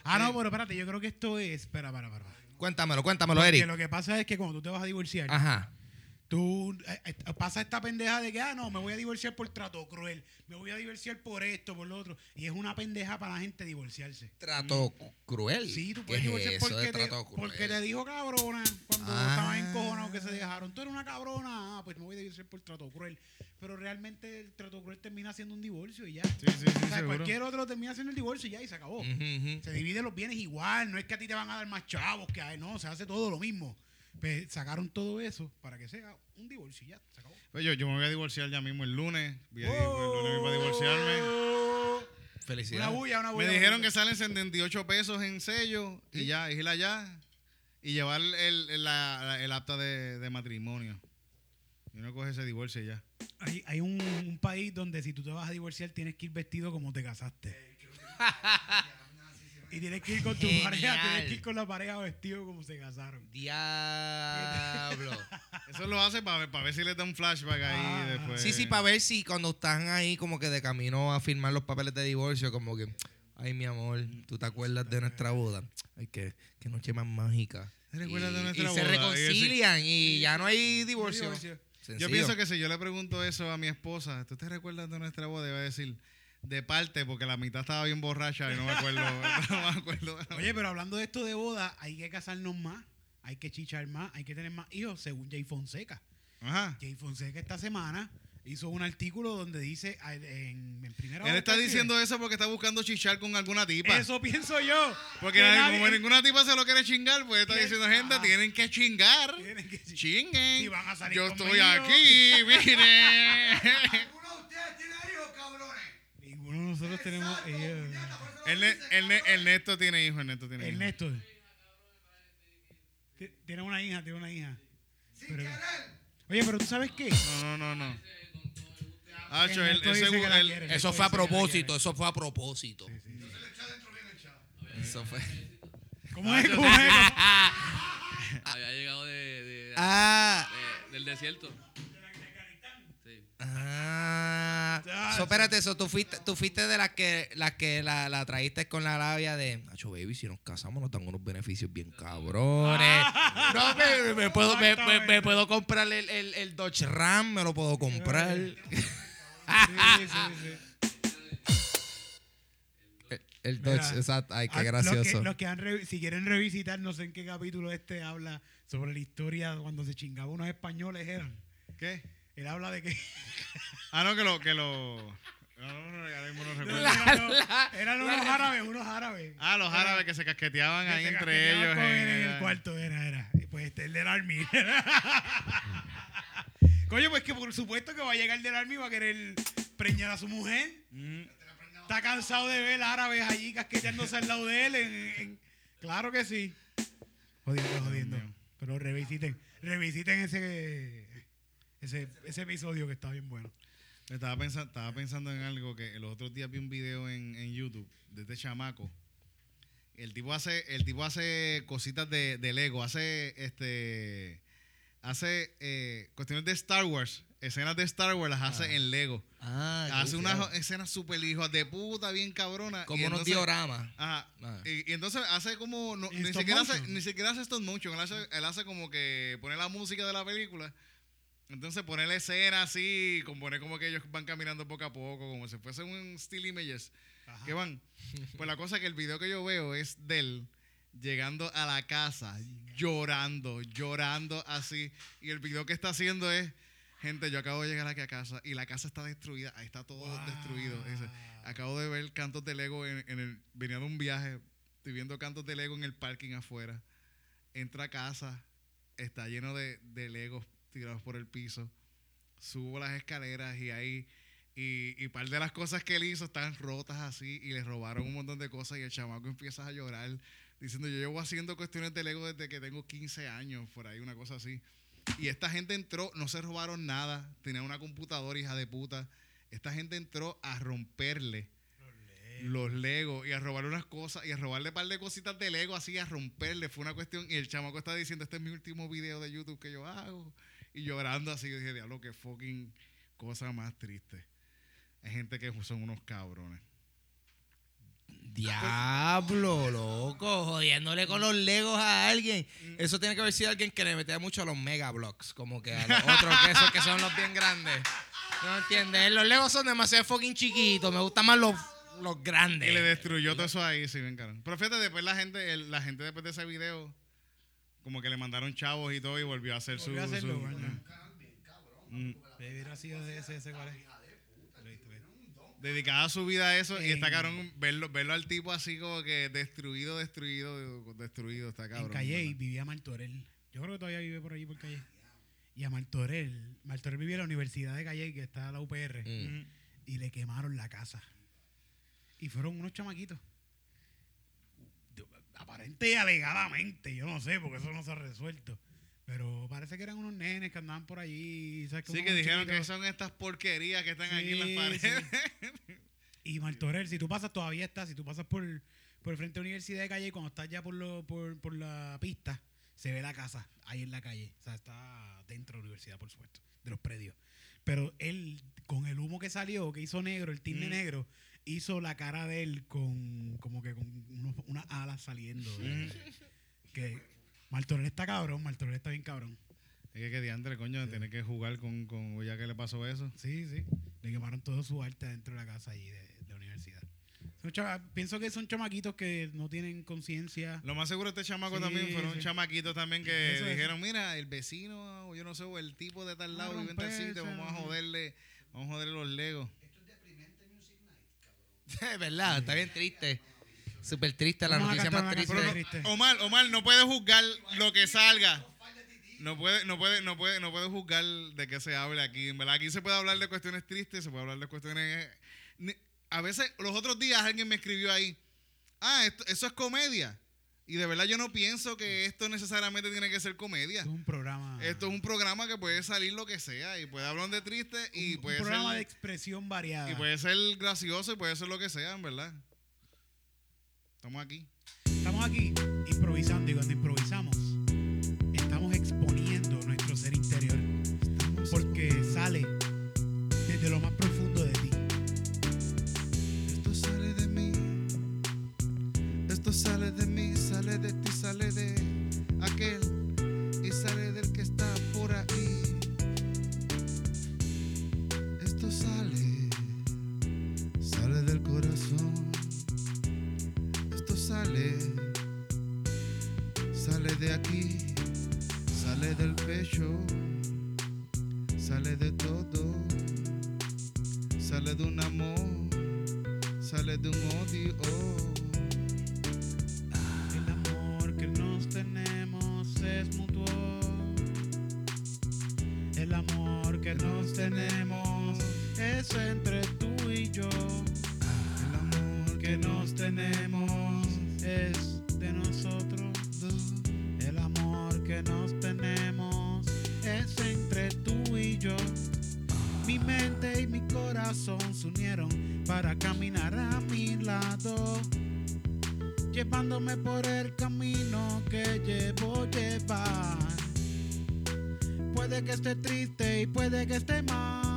Ah, no, pero espérate, yo creo que esto es... Espera, para, para. Cuéntamelo, cuéntamelo, Que Eric. lo que pasa es que cuando tú te vas a divorciar, Ajá. Tú eh, eh, pasa esta pendeja de que, ah, no, me voy a divorciar por trato cruel, me voy a divorciar por esto, por lo otro. Y es una pendeja para la gente divorciarse. Trato cruel. Sí, tú ¿Qué puedes es divorciar eso porque de te, trato cruel? porque te dijo cabrona cuando Ah. estaban encojonados que se dejaron. Tú eres una cabrona, ah, pues me voy a divorciar por trato cruel. Pero realmente el trato cruel termina siendo un divorcio y ya. Sí, sí, sí, o sea, seguro. cualquier otro termina siendo el divorcio y ya, y se acabó. Se dividen los bienes igual, no es que a ti te van a dar más chavos que a él, no, se hace todo lo mismo. Pues sacaron todo eso para que sea un divorcio y ya, se acabó. Pues yo, yo me voy a divorciar ya mismo el lunes. Voy a, el lunes mismo a divorciarme. Una Felicidades. bulla, una Me dijeron que salen 78 pesos en sello y ya, ir allá y llevar el, el, la- el acta de, de matrimonio. Y uno coge ese divorcio y ya. Hay, hay un, un país donde si tú te vas a divorciar tienes que ir vestido como te casaste. [laughs] y tienes que ir con tu Genial. pareja, tienes que ir con la pareja vestido como se casaron. Diablo. [laughs] Eso lo hace para ver, para ver si le da un flashback ahí Ah. después. Sí, sí, para ver si cuando están ahí como que de camino a firmar los papeles de divorcio, como que, ay, mi amor, ¿tú te acuerdas de nuestra boda? Ay, qué, qué noche más mágica. ¿Te recuerdas y, de nuestra y se boda? Y reconcilian y, ya no hay divorcio. divorcio. Yo pienso que si yo le pregunto eso a mi esposa, ¿tú te recuerdas de nuestra boda? Y va a decir, de parte, porque la mitad estaba bien borracha y no me acuerdo. [laughs] no me acuerdo. Oye, pero hablando de esto de boda, hay que casarnos más, hay que chichar más, hay que tener más hijos, según Jay Fonseca. Ajá. Jay Fonseca esta semana hizo un artículo donde dice en, en primera Él está que diciendo eso porque está buscando chichar con alguna tipa. Eso pienso yo. Porque nadie- como ninguna tipa se lo quiere chingar, pues está diciendo, gente, Ajá. tienen que chingar. Tienen que- Chinguen. Si van a salir Yo conmigo. estoy aquí, mire. [laughs] [laughs] ¿Alguno de ustedes tiene hijos, cabrones? Nosotros tenemos hijos. el, Ne- el, Ne- el Neto tiene hijo, el Neto tiene hijo. Ernesto. Ti- Tiene una hija, tiene una hija. Sin Pero- querer. Oye, pero tú sabes qué? No, no, no, no. Él, Ernesto él quiere. Eso fue a propósito, eso fue a propósito. Bien echado. Eso fue. ¿Cómo es? ¿Cómo es? [laughs] Había llegado de, de- Ah, de- del desierto. Sí. ah. So, espérate, eso, tú fuiste, tú fuiste de las que, las que la, la traíste con la labia de, Nacho, baby, si nos casamos nos dan unos beneficios bien cabrones. No, me, me puedo, me, me- me puedo comprar el, el, el Dodge Ram, me lo puedo comprar. Sí, sí, sí. [laughs] El, el Dodge, Mira, exacto. Ay, qué Ah, gracioso. Los que, los que han re- si quieren revisitar, no sé en qué capítulo este habla sobre la historia cuando se chingaba unos españoles eran. ¿Qué? Él habla de que [laughs] Ah, no, que lo. Que lo no, no, no, ahora mismo no recuerdo. eran, unos- eran unos árabes, unos árabes. Ah, los Era- árabes que se casqueteaban que ahí se entre casqueteaban ellos. con él en eh, el cuarto era, era. Pues este, el del Army. [laughs] Coño, pues que por supuesto que va a llegar el del Army y va a querer preñar a su mujer. mm, Está cansado de ver árabes allí casqueteándose al lado de él. en- en- Claro que sí. Jodiendo, jodiendo. Pero revisiten, revisiten ese, ese, ese episodio que está bien bueno. Estaba pensando, estaba pensando en algo que los otros días vi un video en, en YouTube de este chamaco. El tipo hace, el tipo hace cositas de, de Lego, hace este hace eh, cuestiones de Star Wars, escenas de Star Wars las hace en Lego. Ah, hace unas escenas super hijos de puta, bien cabrona. Como unos dioramas. Ajá. Ah. Y, y entonces hace como. no- ¿En ni, siquiera hace, ni siquiera hace stop motion. Él hace, él hace como que pone la música de la película. Entonces pone la escena así. Compone como que ellos van caminando poco a poco. Como si fuese un still images. Ajá. Que van. Pues la cosa es que el video que yo veo es de él llegando a la casa, llorando, llorando así. Y el video que está haciendo es. Gente, yo acabo de llegar aquí a casa y la casa está destruida. Ahí está todo Wow. destruido. Dice, acabo de ver cantos de Lego en, en el. Venía de un viaje. Estoy viendo cantos de Lego en el parking afuera. Entra a casa. Está lleno de, de Legos tirados por el piso. Subo las escaleras y ahí. Y, y par de las cosas que él hizo están rotas así. Y le robaron un montón de cosas. Y el chamaco empieza a llorar. Diciendo, yo llevo haciendo cuestiones de Lego desde que tengo 15 años. Por ahí, una cosa así. Y esta gente entró, no se robaron nada. Tenían una computadora, hija de puta. Esta gente entró a romperle los Legos y a robarle unas cosas y a robarle un par de cositas de Lego así, a romperle. Fue una cuestión. Y el chamaco está diciendo: Este es mi último video de YouTube que yo hago. Y llorando así. Yo dije: Diablo, qué fucking cosa más triste. Hay gente que son unos cabrones. Diablo, loco, jodiéndole con los legos a alguien. Eso tiene que haber sido alguien que le metía mucho a los mega blocks, como que a los otros que esos que son los bien grandes. No entiendes, los legos son demasiado fucking chiquitos, me gustan más los, los grandes. Y le destruyó todo eso ahí, sí, ven, cabrón. Pero fíjate, después la gente, el- la gente después de ese video, como que le mandaron chavos y todo y volvió a hacer su. Volvió a hacerlo, su-. Mm. Dedicada a su vida a eso y está cabrón verlo, verlo al tipo así como que destruido, destruido, destruido, está cabrón. en Calle ¿verdad? vivía Martorell. Yo creo que todavía vive por allí por Calle. Y a Martorell, Martorell vivía en la Universidad de Calle, que está la UPR, Mm. y le quemaron la casa. Y fueron unos chamaquitos. Aparente y alegadamente, yo no sé, porque eso no se ha resuelto. Pero parece que eran unos nenes que andaban por allí. ¿sabes? Sí, que dijeron que son estas porquerías que están aquí en las paredes. Y Martorell, si tú pasas, todavía está. Si tú pasas por, por el frente de la Universidad de Calle, cuando estás ya por, lo, por, por la pista, se ve la casa ahí en la calle. O sea, está dentro de la universidad, por supuesto, de los predios. Pero él, con el humo que salió, que hizo negro, el tinte Mm. negro, hizo la cara de él con como que con unos- unas alas saliendo. de- que Martorell está cabrón, Martorell está bien cabrón. Es que, que diantre, coño, tiene que jugar con, con. Ya que le pasó eso. Sí, sí. Le quemaron todo su arte dentro de la casa allí de, de la universidad. Chava- pienso que son chamaquitos que no tienen conciencia. Lo más seguro, este chamaco Sí, también fueron sí. chamaquitos también que Eso es. dijeron: Mira, el vecino, o yo no sé, o el tipo de tal lado vive en tal sitio, romperse, vamos a joderle, vamos a joderle los legos. [laughs] Es verdad, está bien triste. Súper triste, la Vamos a noticia cantar más una triste. canción. Omar, Omar, no puede juzgar lo que salga. No puede, no puede, no puede, no puede juzgar de qué se hable aquí. En verdad, aquí se puede hablar de cuestiones tristes, se puede hablar de cuestiones. ni- A veces, los otros días alguien me escribió ahí, ah, esto- eso es comedia. Y de verdad yo no pienso que esto necesariamente tiene que ser comedia. Esto es un programa. Esto es un programa que puede salir lo que sea y puede hablar de triste y un puede programa de ser expresión variada. y puede ser gracioso y puede ser lo que sea, en verdad. Estamos aquí. Estamos aquí improvisando y cuando improvisamos estamos exponiendo nuestro ser interior porque sale de ti, sale de aquel y sale del que está por ahí. Esto sale, sale del corazón. Esto sale, sale de aquí, sale del pecho, sale de todo, sale de un amor sale de un odio. Nos tenemos es mutuo. El amor que nos tenemos es entre tú y yo. El amor que nos tenemos es de nosotros. El amor que nos tenemos es entre tú y yo. Mi mente y mi corazón se unieron para caminar a mi lado, llevándome por el camino que llevo llevar. Puede que esté triste y puede que esté mal,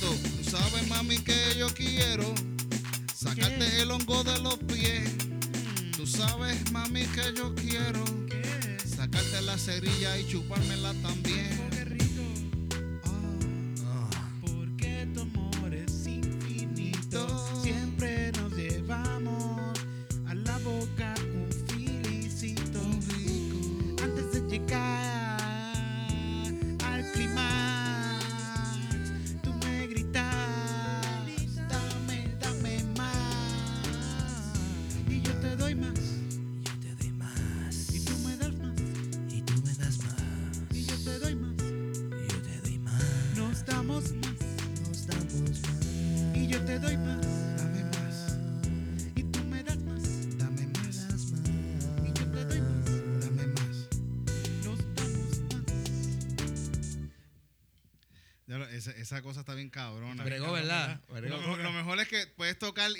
Tú sabes, mami, que yo quiero sacarte el hongo de los pies. Tú sabes, mami, que yo quiero ¿Qué sacarte la cerilla y chupármela también.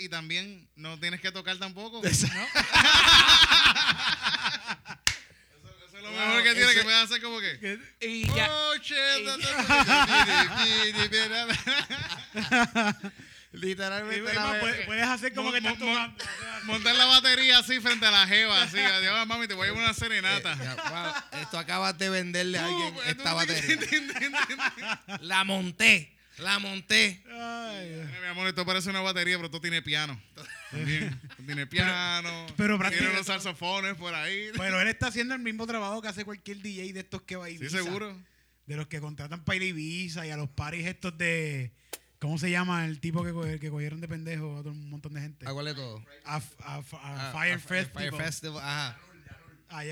Y también no tienes que tocar tampoco. Eso es lo mejor que tiene, ese- que puedes hacer como que. Y ya. Oh, shit, Y Literalmente. más, puedes, puedes hacer como que estás. Montar la batería así frente a la jeva, así. Adiós, mami, te voy a llevar una serenata. Eh, ya, wow, esto acabas de venderle a alguien Uh, esta batería. La monté. La monté. Ay, Mi amor, esto parece una batería, pero esto tiene piano. También. [laughs] tiene piano. pero tiene prácticamente- los saxofones por ahí. Pero él está haciendo el mismo trabajo que hace cualquier DJ de estos que va a Sí, Ibiza. seguro. De los que contratan para ir a Ibiza y a los paris estos de... ¿Cómo se llama el tipo que, co- que cogieron de pendejo a todo un montón de gente? ¿A cuál de todo? A, a- a Ah, Fire ah, Festival. Fire Festival, ajá. Ah,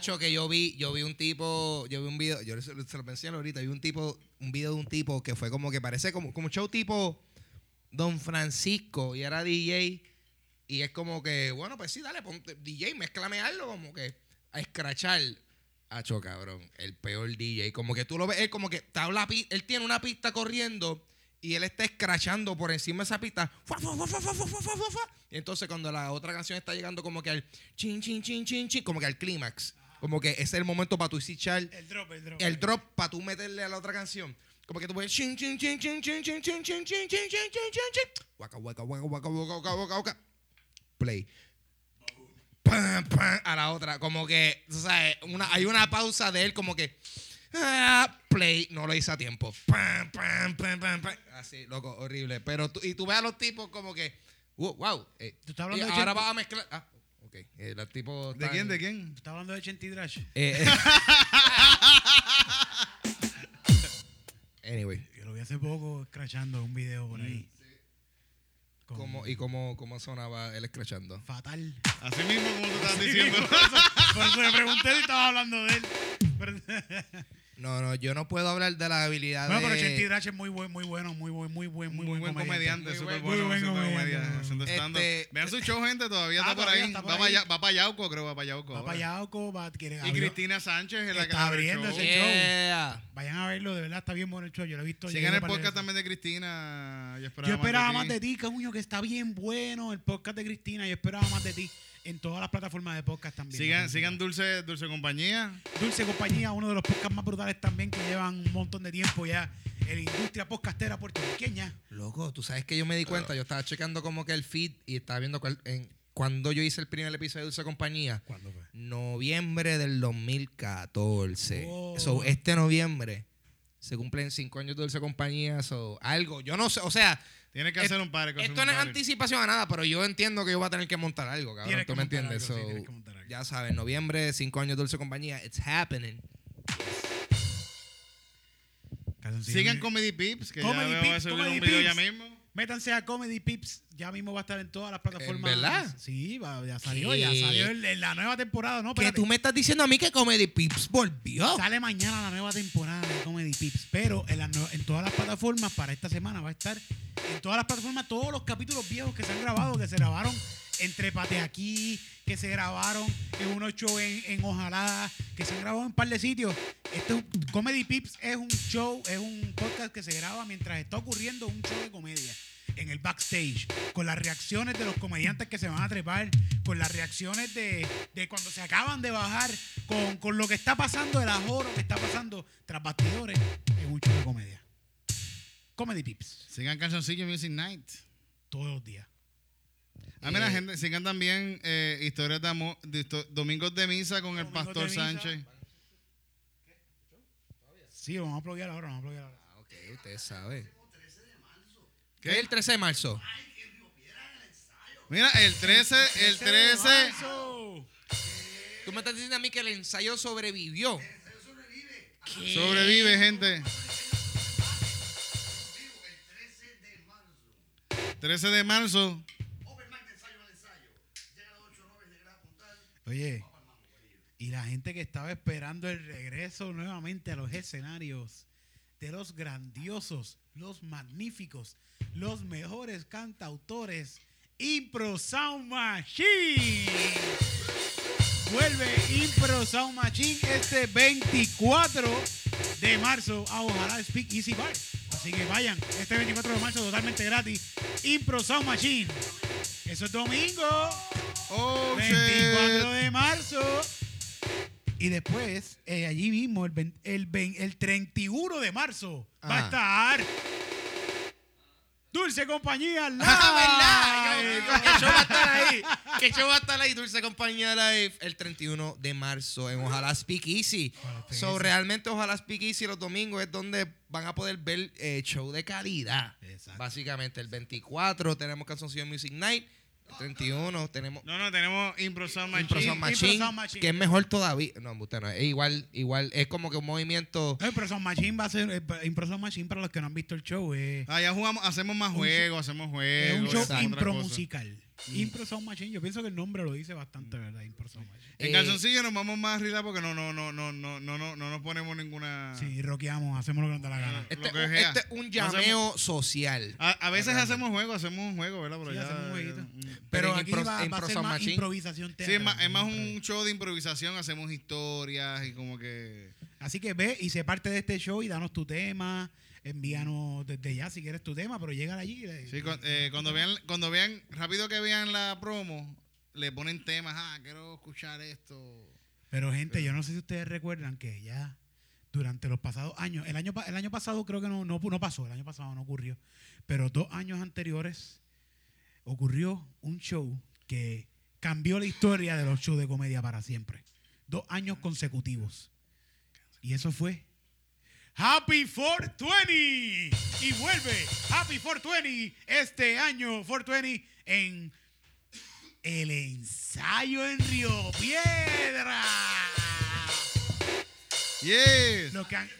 [laughs] que yo vi, yo vi un tipo, yo vi un video, yo se, lo pensé ahorita, vi un tipo, un video de un tipo que fue como que parece como, como show tipo Don Francisco y era DJ y es como que, bueno, pues sí, dale, ponte DJ, mezclame algo, como que a escrachar. Hacho, cabrón, el peor DJ. Como que tú lo ves, él como que está la él tiene una pista corriendo y él está escrachando por encima de esa pista. Y entonces cuando la otra canción está llegando como que al chin, chin, chin, chin, chin, como que al clímax. Como que ese es el momento para tú echar El drop, el drop. el drop para tú meterle a la otra canción. Como que tú puedes chin, chin, chin, chin, chin, chin, chin, chin, chin, chin, chin, chin, chin, waka, waka, waka, waka, waka, waka, waka. Play. Pam, pam, a la otra. Como que, o sea, una, hay una pausa de él como que. Ah, play, no lo hice a tiempo. Pam, pam, pam, pam, pam. Así, loco, horrible. Pero tú, y tú ves a los tipos como que. Wow, wow. eh, ¿Tú estás hablando y de ahora vas a mezclar. Ah, ok. Eh, los tipos. ¿De quién? ¿De quién? ¿Estás hablando de Chenty Drash? eh, eh. [laughs] anyway, Yo lo vi hace poco escrachando un video por ahí. Con- ¿cómo, ¿y cómo, cómo sonaba él escrachando? Fatal. Así mismo como tú estás diciendo. Por eso le pregunté si estaba hablando de él. No, no, yo no puedo hablar de la habilidad bueno, pero de... Chenty Drash es muy buen, muy bueno, muy buen, muy buen, muy, Muy buen comediante, Muy súper buen- bueno muy buen comediante. Este- Vean su show, gente, todavía Ah, está por todavía ahí. está por va, ahí. Para, Ya- va para Yauco, creo, va para Yauco. Va para Yauco, va, quiere, Y abrió- Cristina Sánchez es la que Está abriendo show. ese Yeah. Vayan a verlo, de verdad está bien bueno el show. Yo lo he visto. Sigan el podcast también de Cristina. Yo esperaba, Yo esperaba más más de ti, coño, que está bien bueno el podcast de Cristina. Yo esperaba más de ti en todas las plataformas de podcast también. Sigan, sigan Dulce, Dulce Compañía. Dulce Compañía, uno de los podcasts más brutales también que llevan un montón de tiempo ya en la industria podcastera puertorriqueña. Loco, tú sabes que yo me di cuenta, yo estaba checando como que el feed y estaba viendo cuál- en, cuando yo hice el primer episodio de Dulce Compañía. ¿Cuándo fue? Noviembre del 2014. Oh. So, este noviembre se cumplen cinco años de Dulce Compañía. So, algo, yo no sé, o sea, Tienes que hacer un par. hacer esto no es anticipación a nada, pero yo entiendo que yo voy a tener que montar algo, cabrón. Tienes ¿Tú me entiendes? algo, sí, So, tienes que montar algo. ya sabes, noviembre, cinco años de Dulce Compañía. It's happening. Sigan. Comedy Pips, que Comedy ya vamos a Pips, subir Comedy un video ya Pips. mismo. Métanse a Comedy Pips. Ya mismo va a estar en todas las plataformas. verdad? Sí, va- ya salió. ¿Qué? Ya salió en, en la nueva temporada, ¿no? Que tú me estás diciendo a mí que Comedy Pips volvió. Sale mañana la nueva temporada de Comedy Pips, pero en, en todas las plataformas para esta semana va a estar en todas las plataformas todos los capítulos viejos que se han grabado, que se grabaron entre Pate aquí, que se grabaron en unos shows en, en Ojalá, que se han grabado en un par de sitios. Este Comedy Pips es un show, es un podcast que se graba mientras está ocurriendo un show de comedia. En el backstage, con las reacciones de los comediantes que se van a trepar, con las reacciones de, de cuando se acaban de bajar, con, con lo que está pasando, el ajoro que está pasando tras bastidores en un show de comedia. Comedy Pips, Sigan Calzoncillo Music Night. todos los días. Ah, mira, Eh, gente, sigan también eh, historias de amor, de histo- Domingos de Misa con el Pastor de. Sánchez. Sí, lo vamos a apoyar ahora, vamos a apoyar ahora. Ah, ok, usted sabe. ¿Qué? ¿Qué es el 13 de marzo? Mira, el 13, el 13. marzo. Tú me estás diciendo a mí que el ensayo sobrevivió. ¿Qué? Sobrevive, gente. 13 de marzo. Oye, y la gente que estaba esperando el regreso nuevamente a los escenarios de los grandiosos, los magníficos, los mejores cantautores, Impro Sound Machine. Vuelve Impro Sound Machine este 24 de marzo a Ojalá Speak Easy Bar. Así que vayan, este 24 de marzo totalmente gratis. Impro Sound Machine. Eso es domingo. Oh, 24 shit. de marzo. Y después, eh, allí mismo, el, vein- el, vein- el 31 de marzo, va a Ah. estar Dulce Compañía [laughs] Live. Ah, ¿verdad? Yo- yo- Que show va a estar ahí. Que show va a estar ahí. Dulce Compañía Live el 31 de marzo en Ojalá Speak Easy. Ojalá So, realmente Ojalá Speak Easy los domingos es donde van a poder ver eh, show de calidad. Exacto. Básicamente, el 24 tenemos Calzoncillo Music Night. El 31 tenemos No, no, tenemos Impro Sound Machine. Impro Sound Impro Machine, Sound Machine. que es mejor todavía. No, usted no. Es igual, igual. Es como que un movimiento. No, Impro Sound Machine va a ser. eh, Impro Sound Machine para los que no han visto el show. eh, Ah, ya jugamos, hacemos más juegos, hacemos juegos. es un show impro cosa. musical. Impro Sound Machine. Yo pienso que el nombre lo dice bastante, ¿verdad? Impro Sound Machine. En Eh, calzoncillo nos vamos más arriba porque no, no, no, no, no, no, no, no nos ponemos ninguna. Sí, rockeamos, hacemos lo que nos da la gana. Este, que un- este es un No llameo social. A, a veces hacemos juegos, hacemos un juego, ¿verdad? Pero Sí, ya- hacemos un jueguito. mm. Pero Pero aquí Impro- va, va Impro a ser Sound más Machine. improvisación Sí, es más, es más un show de improvisación, hacemos historias y como que... Así que ve y sé parte de este show y danos tu tema. Envíanos desde ya si quieres tu tema, pero llega allí. y- Sí, cu- eh, cuando vean, cuando vean, rápido que vean la promo, le ponen temas, ah, quiero escuchar esto. Pero gente, yo no sé si ustedes recuerdan que ya durante los pasados años, el año, el año pasado creo que no, no, no pasó, el año pasado no ocurrió, pero dos años anteriores ocurrió un show que cambió la historia de los shows de comedia para siempre. Dos años consecutivos. Y eso fue Happy 420. Y vuelve Happy 420 este año 420 en el ensayo en Río Piedra. Yes. Los que han.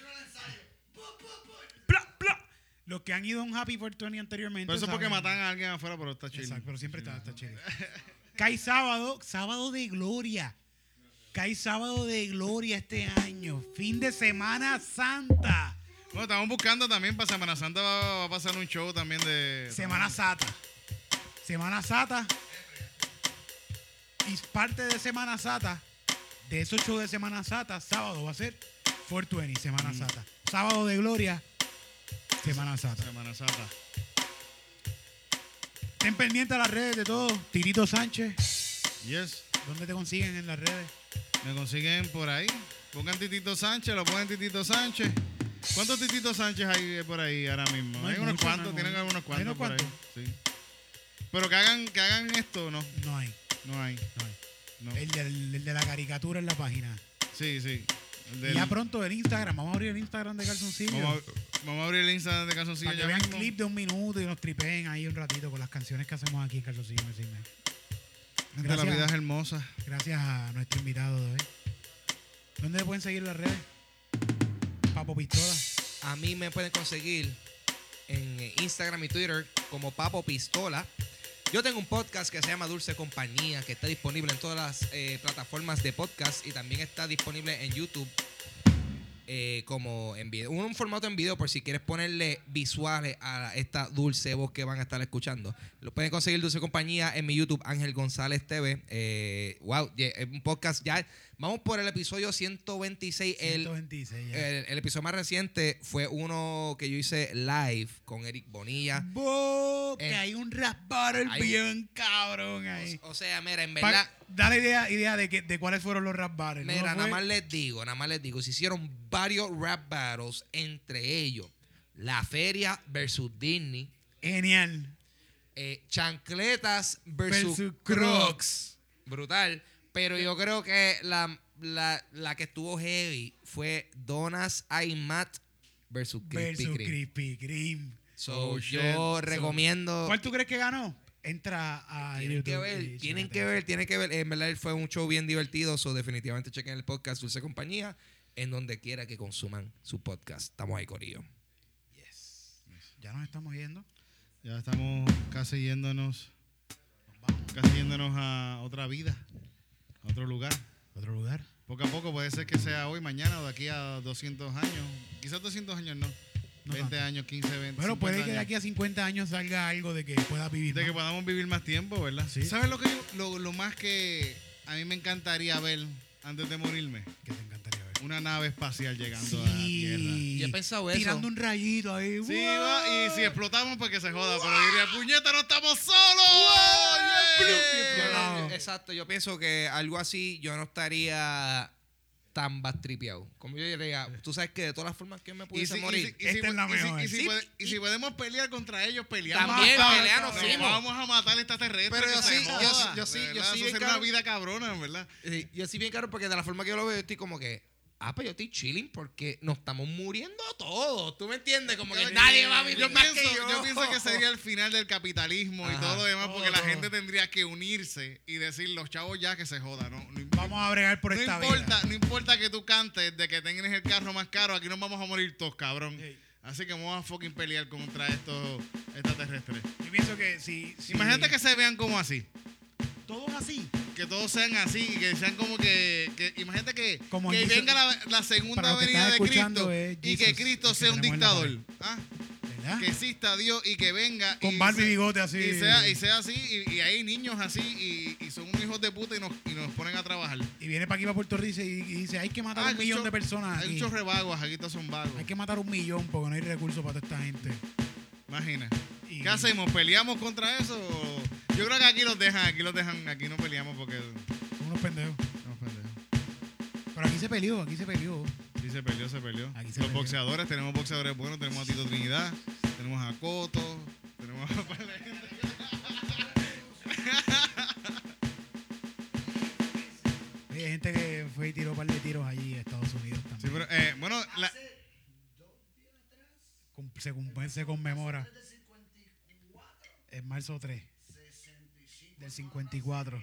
Los que han ido a un Happy 420 anteriormente. Por eso es porque saben- matan a alguien afuera, pero está chido. Exacto, pero siempre está, está chido. [laughs] Cae sábado, sábado de gloria. Cae sábado de gloria este año. Fin de Semana Santa. Bueno, estamos buscando también para Semana Santa va, va a pasar un show también de... Semana Sata. Semana Sata. Y parte de Semana Sata, de esos shows de Semana Sata, sábado va a ser 420, Semana Sata. Sábado de gloria, Semana Sata. Semana Santa. Estén pendientes a las redes de todos. Tirito Sánchez, Yes. ¿dónde te consiguen en las redes? Me consiguen por ahí. Pongan Titito Sánchez, lo ponen Titito Sánchez. ¿Cuántos Titito Sánchez hay por ahí ahora mismo? No hay, hay unos cuantos, no hay tienen muchos. algunos ¿Hay cuantos unos por ahí. cuantos? Sí. Pero que hagan, que hagan esto, no, No hay, no hay. no hay. No. El, el de la caricatura en la página. Sí, sí. Del- ya pronto el Instagram. Vamos a abrir el Instagram de Calzoncillo. vamos, a, vamos a abrir el Instagram de Calzoncillo para que ya vean mismo. clip de un minuto y nos tripeen ahí un ratito con las canciones que hacemos aquí en Calzoncillo Que la vida es Gracias, hermosa. gracias a nuestro invitado de hoy. ¿Dónde pueden seguir las redes? Papo Pistola. A mí me pueden conseguir en Instagram y Twitter como Papo Pistola. Yo tengo un podcast que se llama Dulce Compañía, que está disponible en todas las eh, plataformas de podcast y también está disponible en YouTube eh, como en video. Un, formato en video por si quieres ponerle visuales a esta dulce voz que van a estar escuchando. Lo pueden conseguir Dulce Compañía en mi YouTube, Ángel González TV. Eh, wow, yeah, es un podcast ya. Vamos por el episodio 126. El, 126 ya. el, el episodio más reciente fue uno que yo hice live con Eric Bonilla. Bo, que Eh, hay un rap battle hay- bien cabrón ahí. O, o sea, mira, en Pa- verdad, dale idea, idea de, que, de cuáles fueron los rap battles. mira, nada más les digo, nada más les digo, se hicieron varios rap battles, entre ellos La Feria versus Disney, Genial. eh, Chancletas versus, Versus Crocs. Crocs. Brutal. Pero yo creo que la, la, la que estuvo heavy fue Donas Aymat versus Krispy Versus. Krispy Kreme. So, Oh, yo recomiendo. ¿Cuál tú crees que ganó? Entra a Tienen YouTube que ver, tienen que ver, tienen que ver. En verdad fue un show bien divertido, so definitivamente chequen el podcast Dulce Compañía en donde quiera que consuman su podcast. Estamos ahí, Corillo. Ya nos estamos yendo. Ya estamos casi yéndonos, casi yéndonos a otra vida, a otro lugar. Otro lugar. Poco a poco puede ser que sea hoy, mañana o de aquí a 200 años. Quizás 200 años no. No 20 tanto. años, 15, 20. Bueno, puede 50 que de aquí a 50 años salga algo de que pueda vivir. De que podamos vivir más tiempo, ¿verdad? Sí. ¿Sabes lo que yo- lo, lo más que a mí me encantaría ver antes de morirme? Que te encantaría ver. una nave espacial llegando a Tierra. Sí. Yo he pensado eso. Tirando un rayito ahí. Sí, ¡Wow! va, y si explotamos, pues que se joda. Pero diría, puñeta, no estamos solos. Yeah. yo- exacto, yo pienso que algo así yo no estaría tan bastripeado. Como yo diría, tú sabes que de todas las formas que me pudiese si, morir. y si- Esta es la y si- mejor. y si Sí, puede- y y- si podemos pelear contra ellos, peleamos. También Vamos, peleamos. Vamos a matar extraterrestres. Pero yo sí, yo sí- yo sí- yo Eso sería caro- una vida cabrona, ¿verdad? Sí, yo sí bien claro porque de la forma que yo lo veo, estoy como que, ah, pues yo estoy chilling porque nos estamos muriendo todos. ¿Tú me entiendes? Como que Yo- nadie va a vivir yo más pienso, que yo. yo pienso que sería el final del capitalismo y todo lo demás, porque la gente tendría que unirse y decir, los chavos ya que se jodan, ¿no? No, Vamos a bregar por no esta importa, vida. no importa que tú cantes de que tengas el carro más caro, aquí nos vamos a morir todos, cabrón. Sí. Así que vamos a fucking pelear contra estos extraterrestres. Yo pienso que si. si- Imagínate que se vean como así. Todos así. Que todos sean así y que sean como que. que- imagínate que, Como que Jesus- venga la, la segunda venida de Cristo es y que Cristo que sea un dictador. ¿ah? Que exista Dios y que venga. Con y se- bigote así. Y sea, y sea así, y, y hay niños así, y, y son unos hijos de puta y nos, y nos ponen a trabajar. Y viene para aquí, para Puerto Rico y, dice: hay que matar Ah, un millón de personas. Hay aquí. muchos rebagos, aquí todos son vagos. Hay que matar un millón porque no hay recursos para toda esta gente. Imagina. ¿Qué hacemos? ¿Peleamos contra eso? Yo creo que aquí los dejan, aquí los dejan, aquí no peleamos porque. Son unos pendejos. No, pendejo. Pero aquí se peleó, aquí se peleó. Sí, se peleó, se peleó. Aquí se Los peleó. boxeadores, tenemos boxeadores buenos, tenemos a Tito Trinidad, tenemos a Coto, tenemos a... Oye, [laughs] hay gente que fue y tiró un par de tiros allí a Estados Unidos también. Sí, pero, eh, bueno, la- se, se conmemora. En marzo 3 del 54.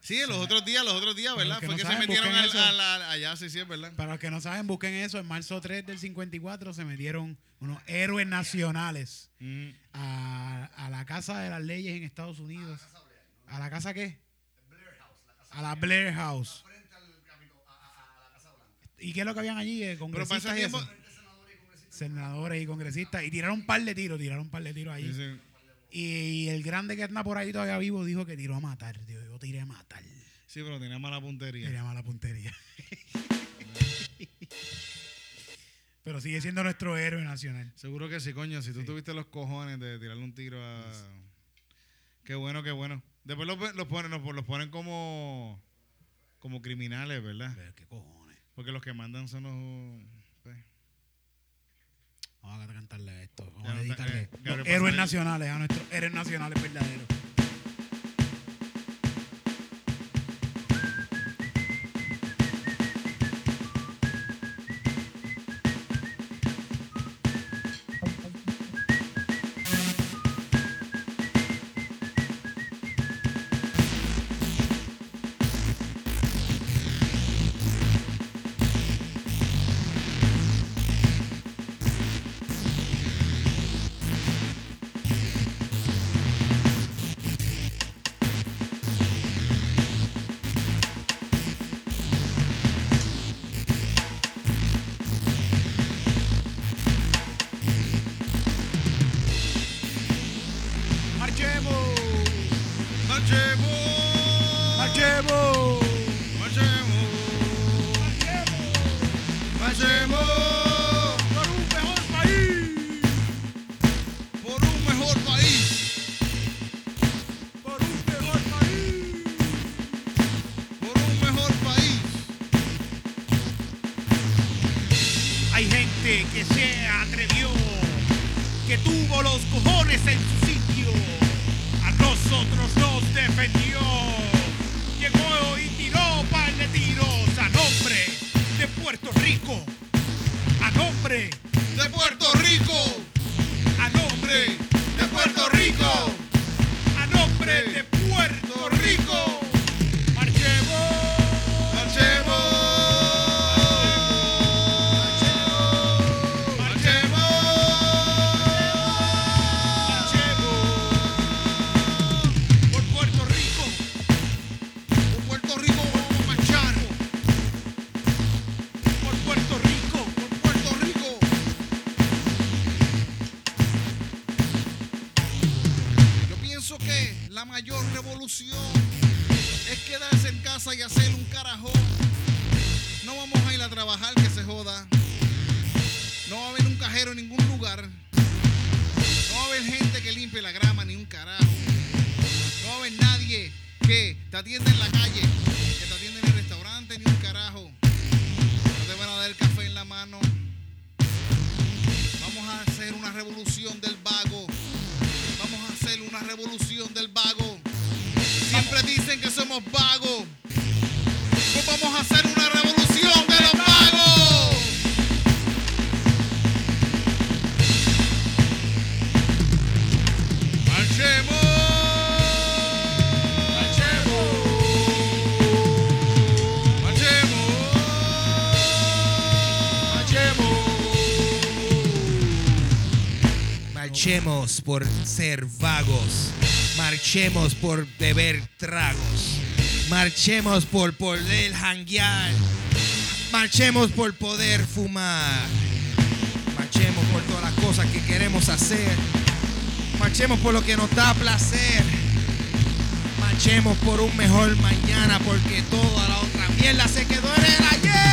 sí, los otros días, los otros días, ¿verdad? que Fue no que se metieron busquen al, eso. al- al- allá, sí, sí, es verdad. Para los que no saben, busquen eso. En marzo 3 del 54 se metieron unos héroes nacionales Mm. a, a la Casa de las Leyes en Estados Unidos. ¿A la casa qué? A la Blair House. ¿Y qué es lo que habían allí? Eh, Pero Congresistas y tiempo... eso. Senadores y congresistas. Y tiraron un par de tiros, tiraron un par de tiros allí. Sí, sí. Y el grande que anda por ahí todavía vivo dijo que tiró a matar. Dijo, yo tiré a matar. Sí, pero tenía mala puntería. Tiré a mala puntería. [laughs] Pero sigue siendo nuestro héroe nacional. Seguro que sí, coño. Si tú Sí. tuviste los cojones de tirarle un tiro a... Qué bueno, qué bueno. Después los, los ponen, los, los ponen como, como criminales, ¿verdad? Pero qué cojones. Porque los que mandan son los... Vamos a cantarle esto. Vamos a dedicarle eh, los héroes nacionales a nuestros héroes nacionales verdaderos. trabajar, que se joda. No va a haber un cajero en ningún lugar. No va a haber gente que limpie la grama, ni un carajo. No va a haber nadie que te atienda en la calle, que te atienda en el restaurante, ni un carajo. No te van a dar el café en la mano. Vamos a hacer una revolución del vago. Vamos a hacer una revolución del vago. Siempre dicen que somos vagos. Marchemos por ser vagos. Marchemos por beber tragos. Marchemos por poder janguear. Marchemos por poder fumar. Marchemos por todas las cosas que queremos hacer. Marchemos por lo que nos da placer. Marchemos por un mejor mañana porque toda la otra mierda se quedó en el ayer.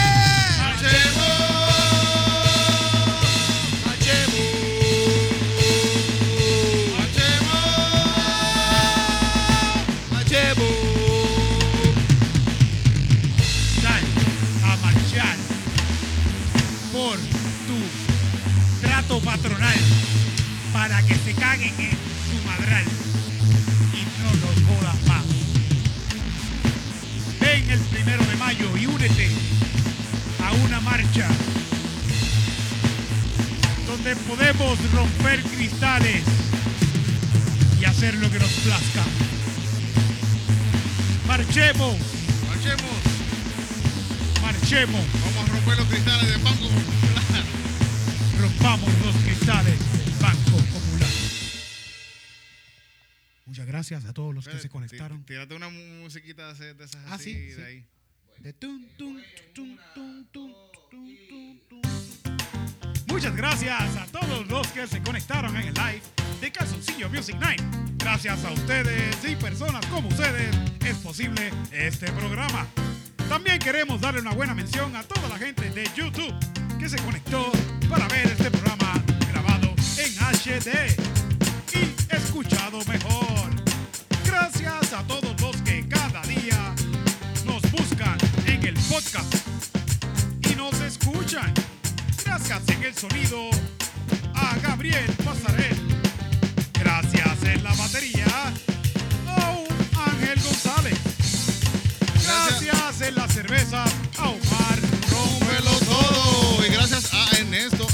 Para que se caguen en su madral y no los jodas más. Ven el primero de mayo y únete a una marcha donde podemos romper cristales y hacer lo que nos plazca. Marchemos, Marchemos. marchemos. Vamos a romper los cristales del Banco Popular. rompamos los cristales Muchas gracias a todos los que se conectaron. tí- Tírate una mu- musiquita de de esas Ah, así sí, sí. de ahí. De tun, tun, tun, tun, tun, tun, tun. Muchas gracias a todos los que se conectaron en el live de Calzoncillo Music Night. Gracias a ustedes y personas como ustedes es posible este programa. También queremos darle una buena mención a toda la gente de YouTube que se conectó para ver este programa grabado en HD y escuchado mejor. Gracias a todos los que cada día nos buscan en el podcast y nos escuchan. Gracias en el sonido a Gabriel Pasarel. Gracias en la batería a un Ángel González. Gracias en la cerveza a Omar Rómpelo todo. Y gracias a Ernesto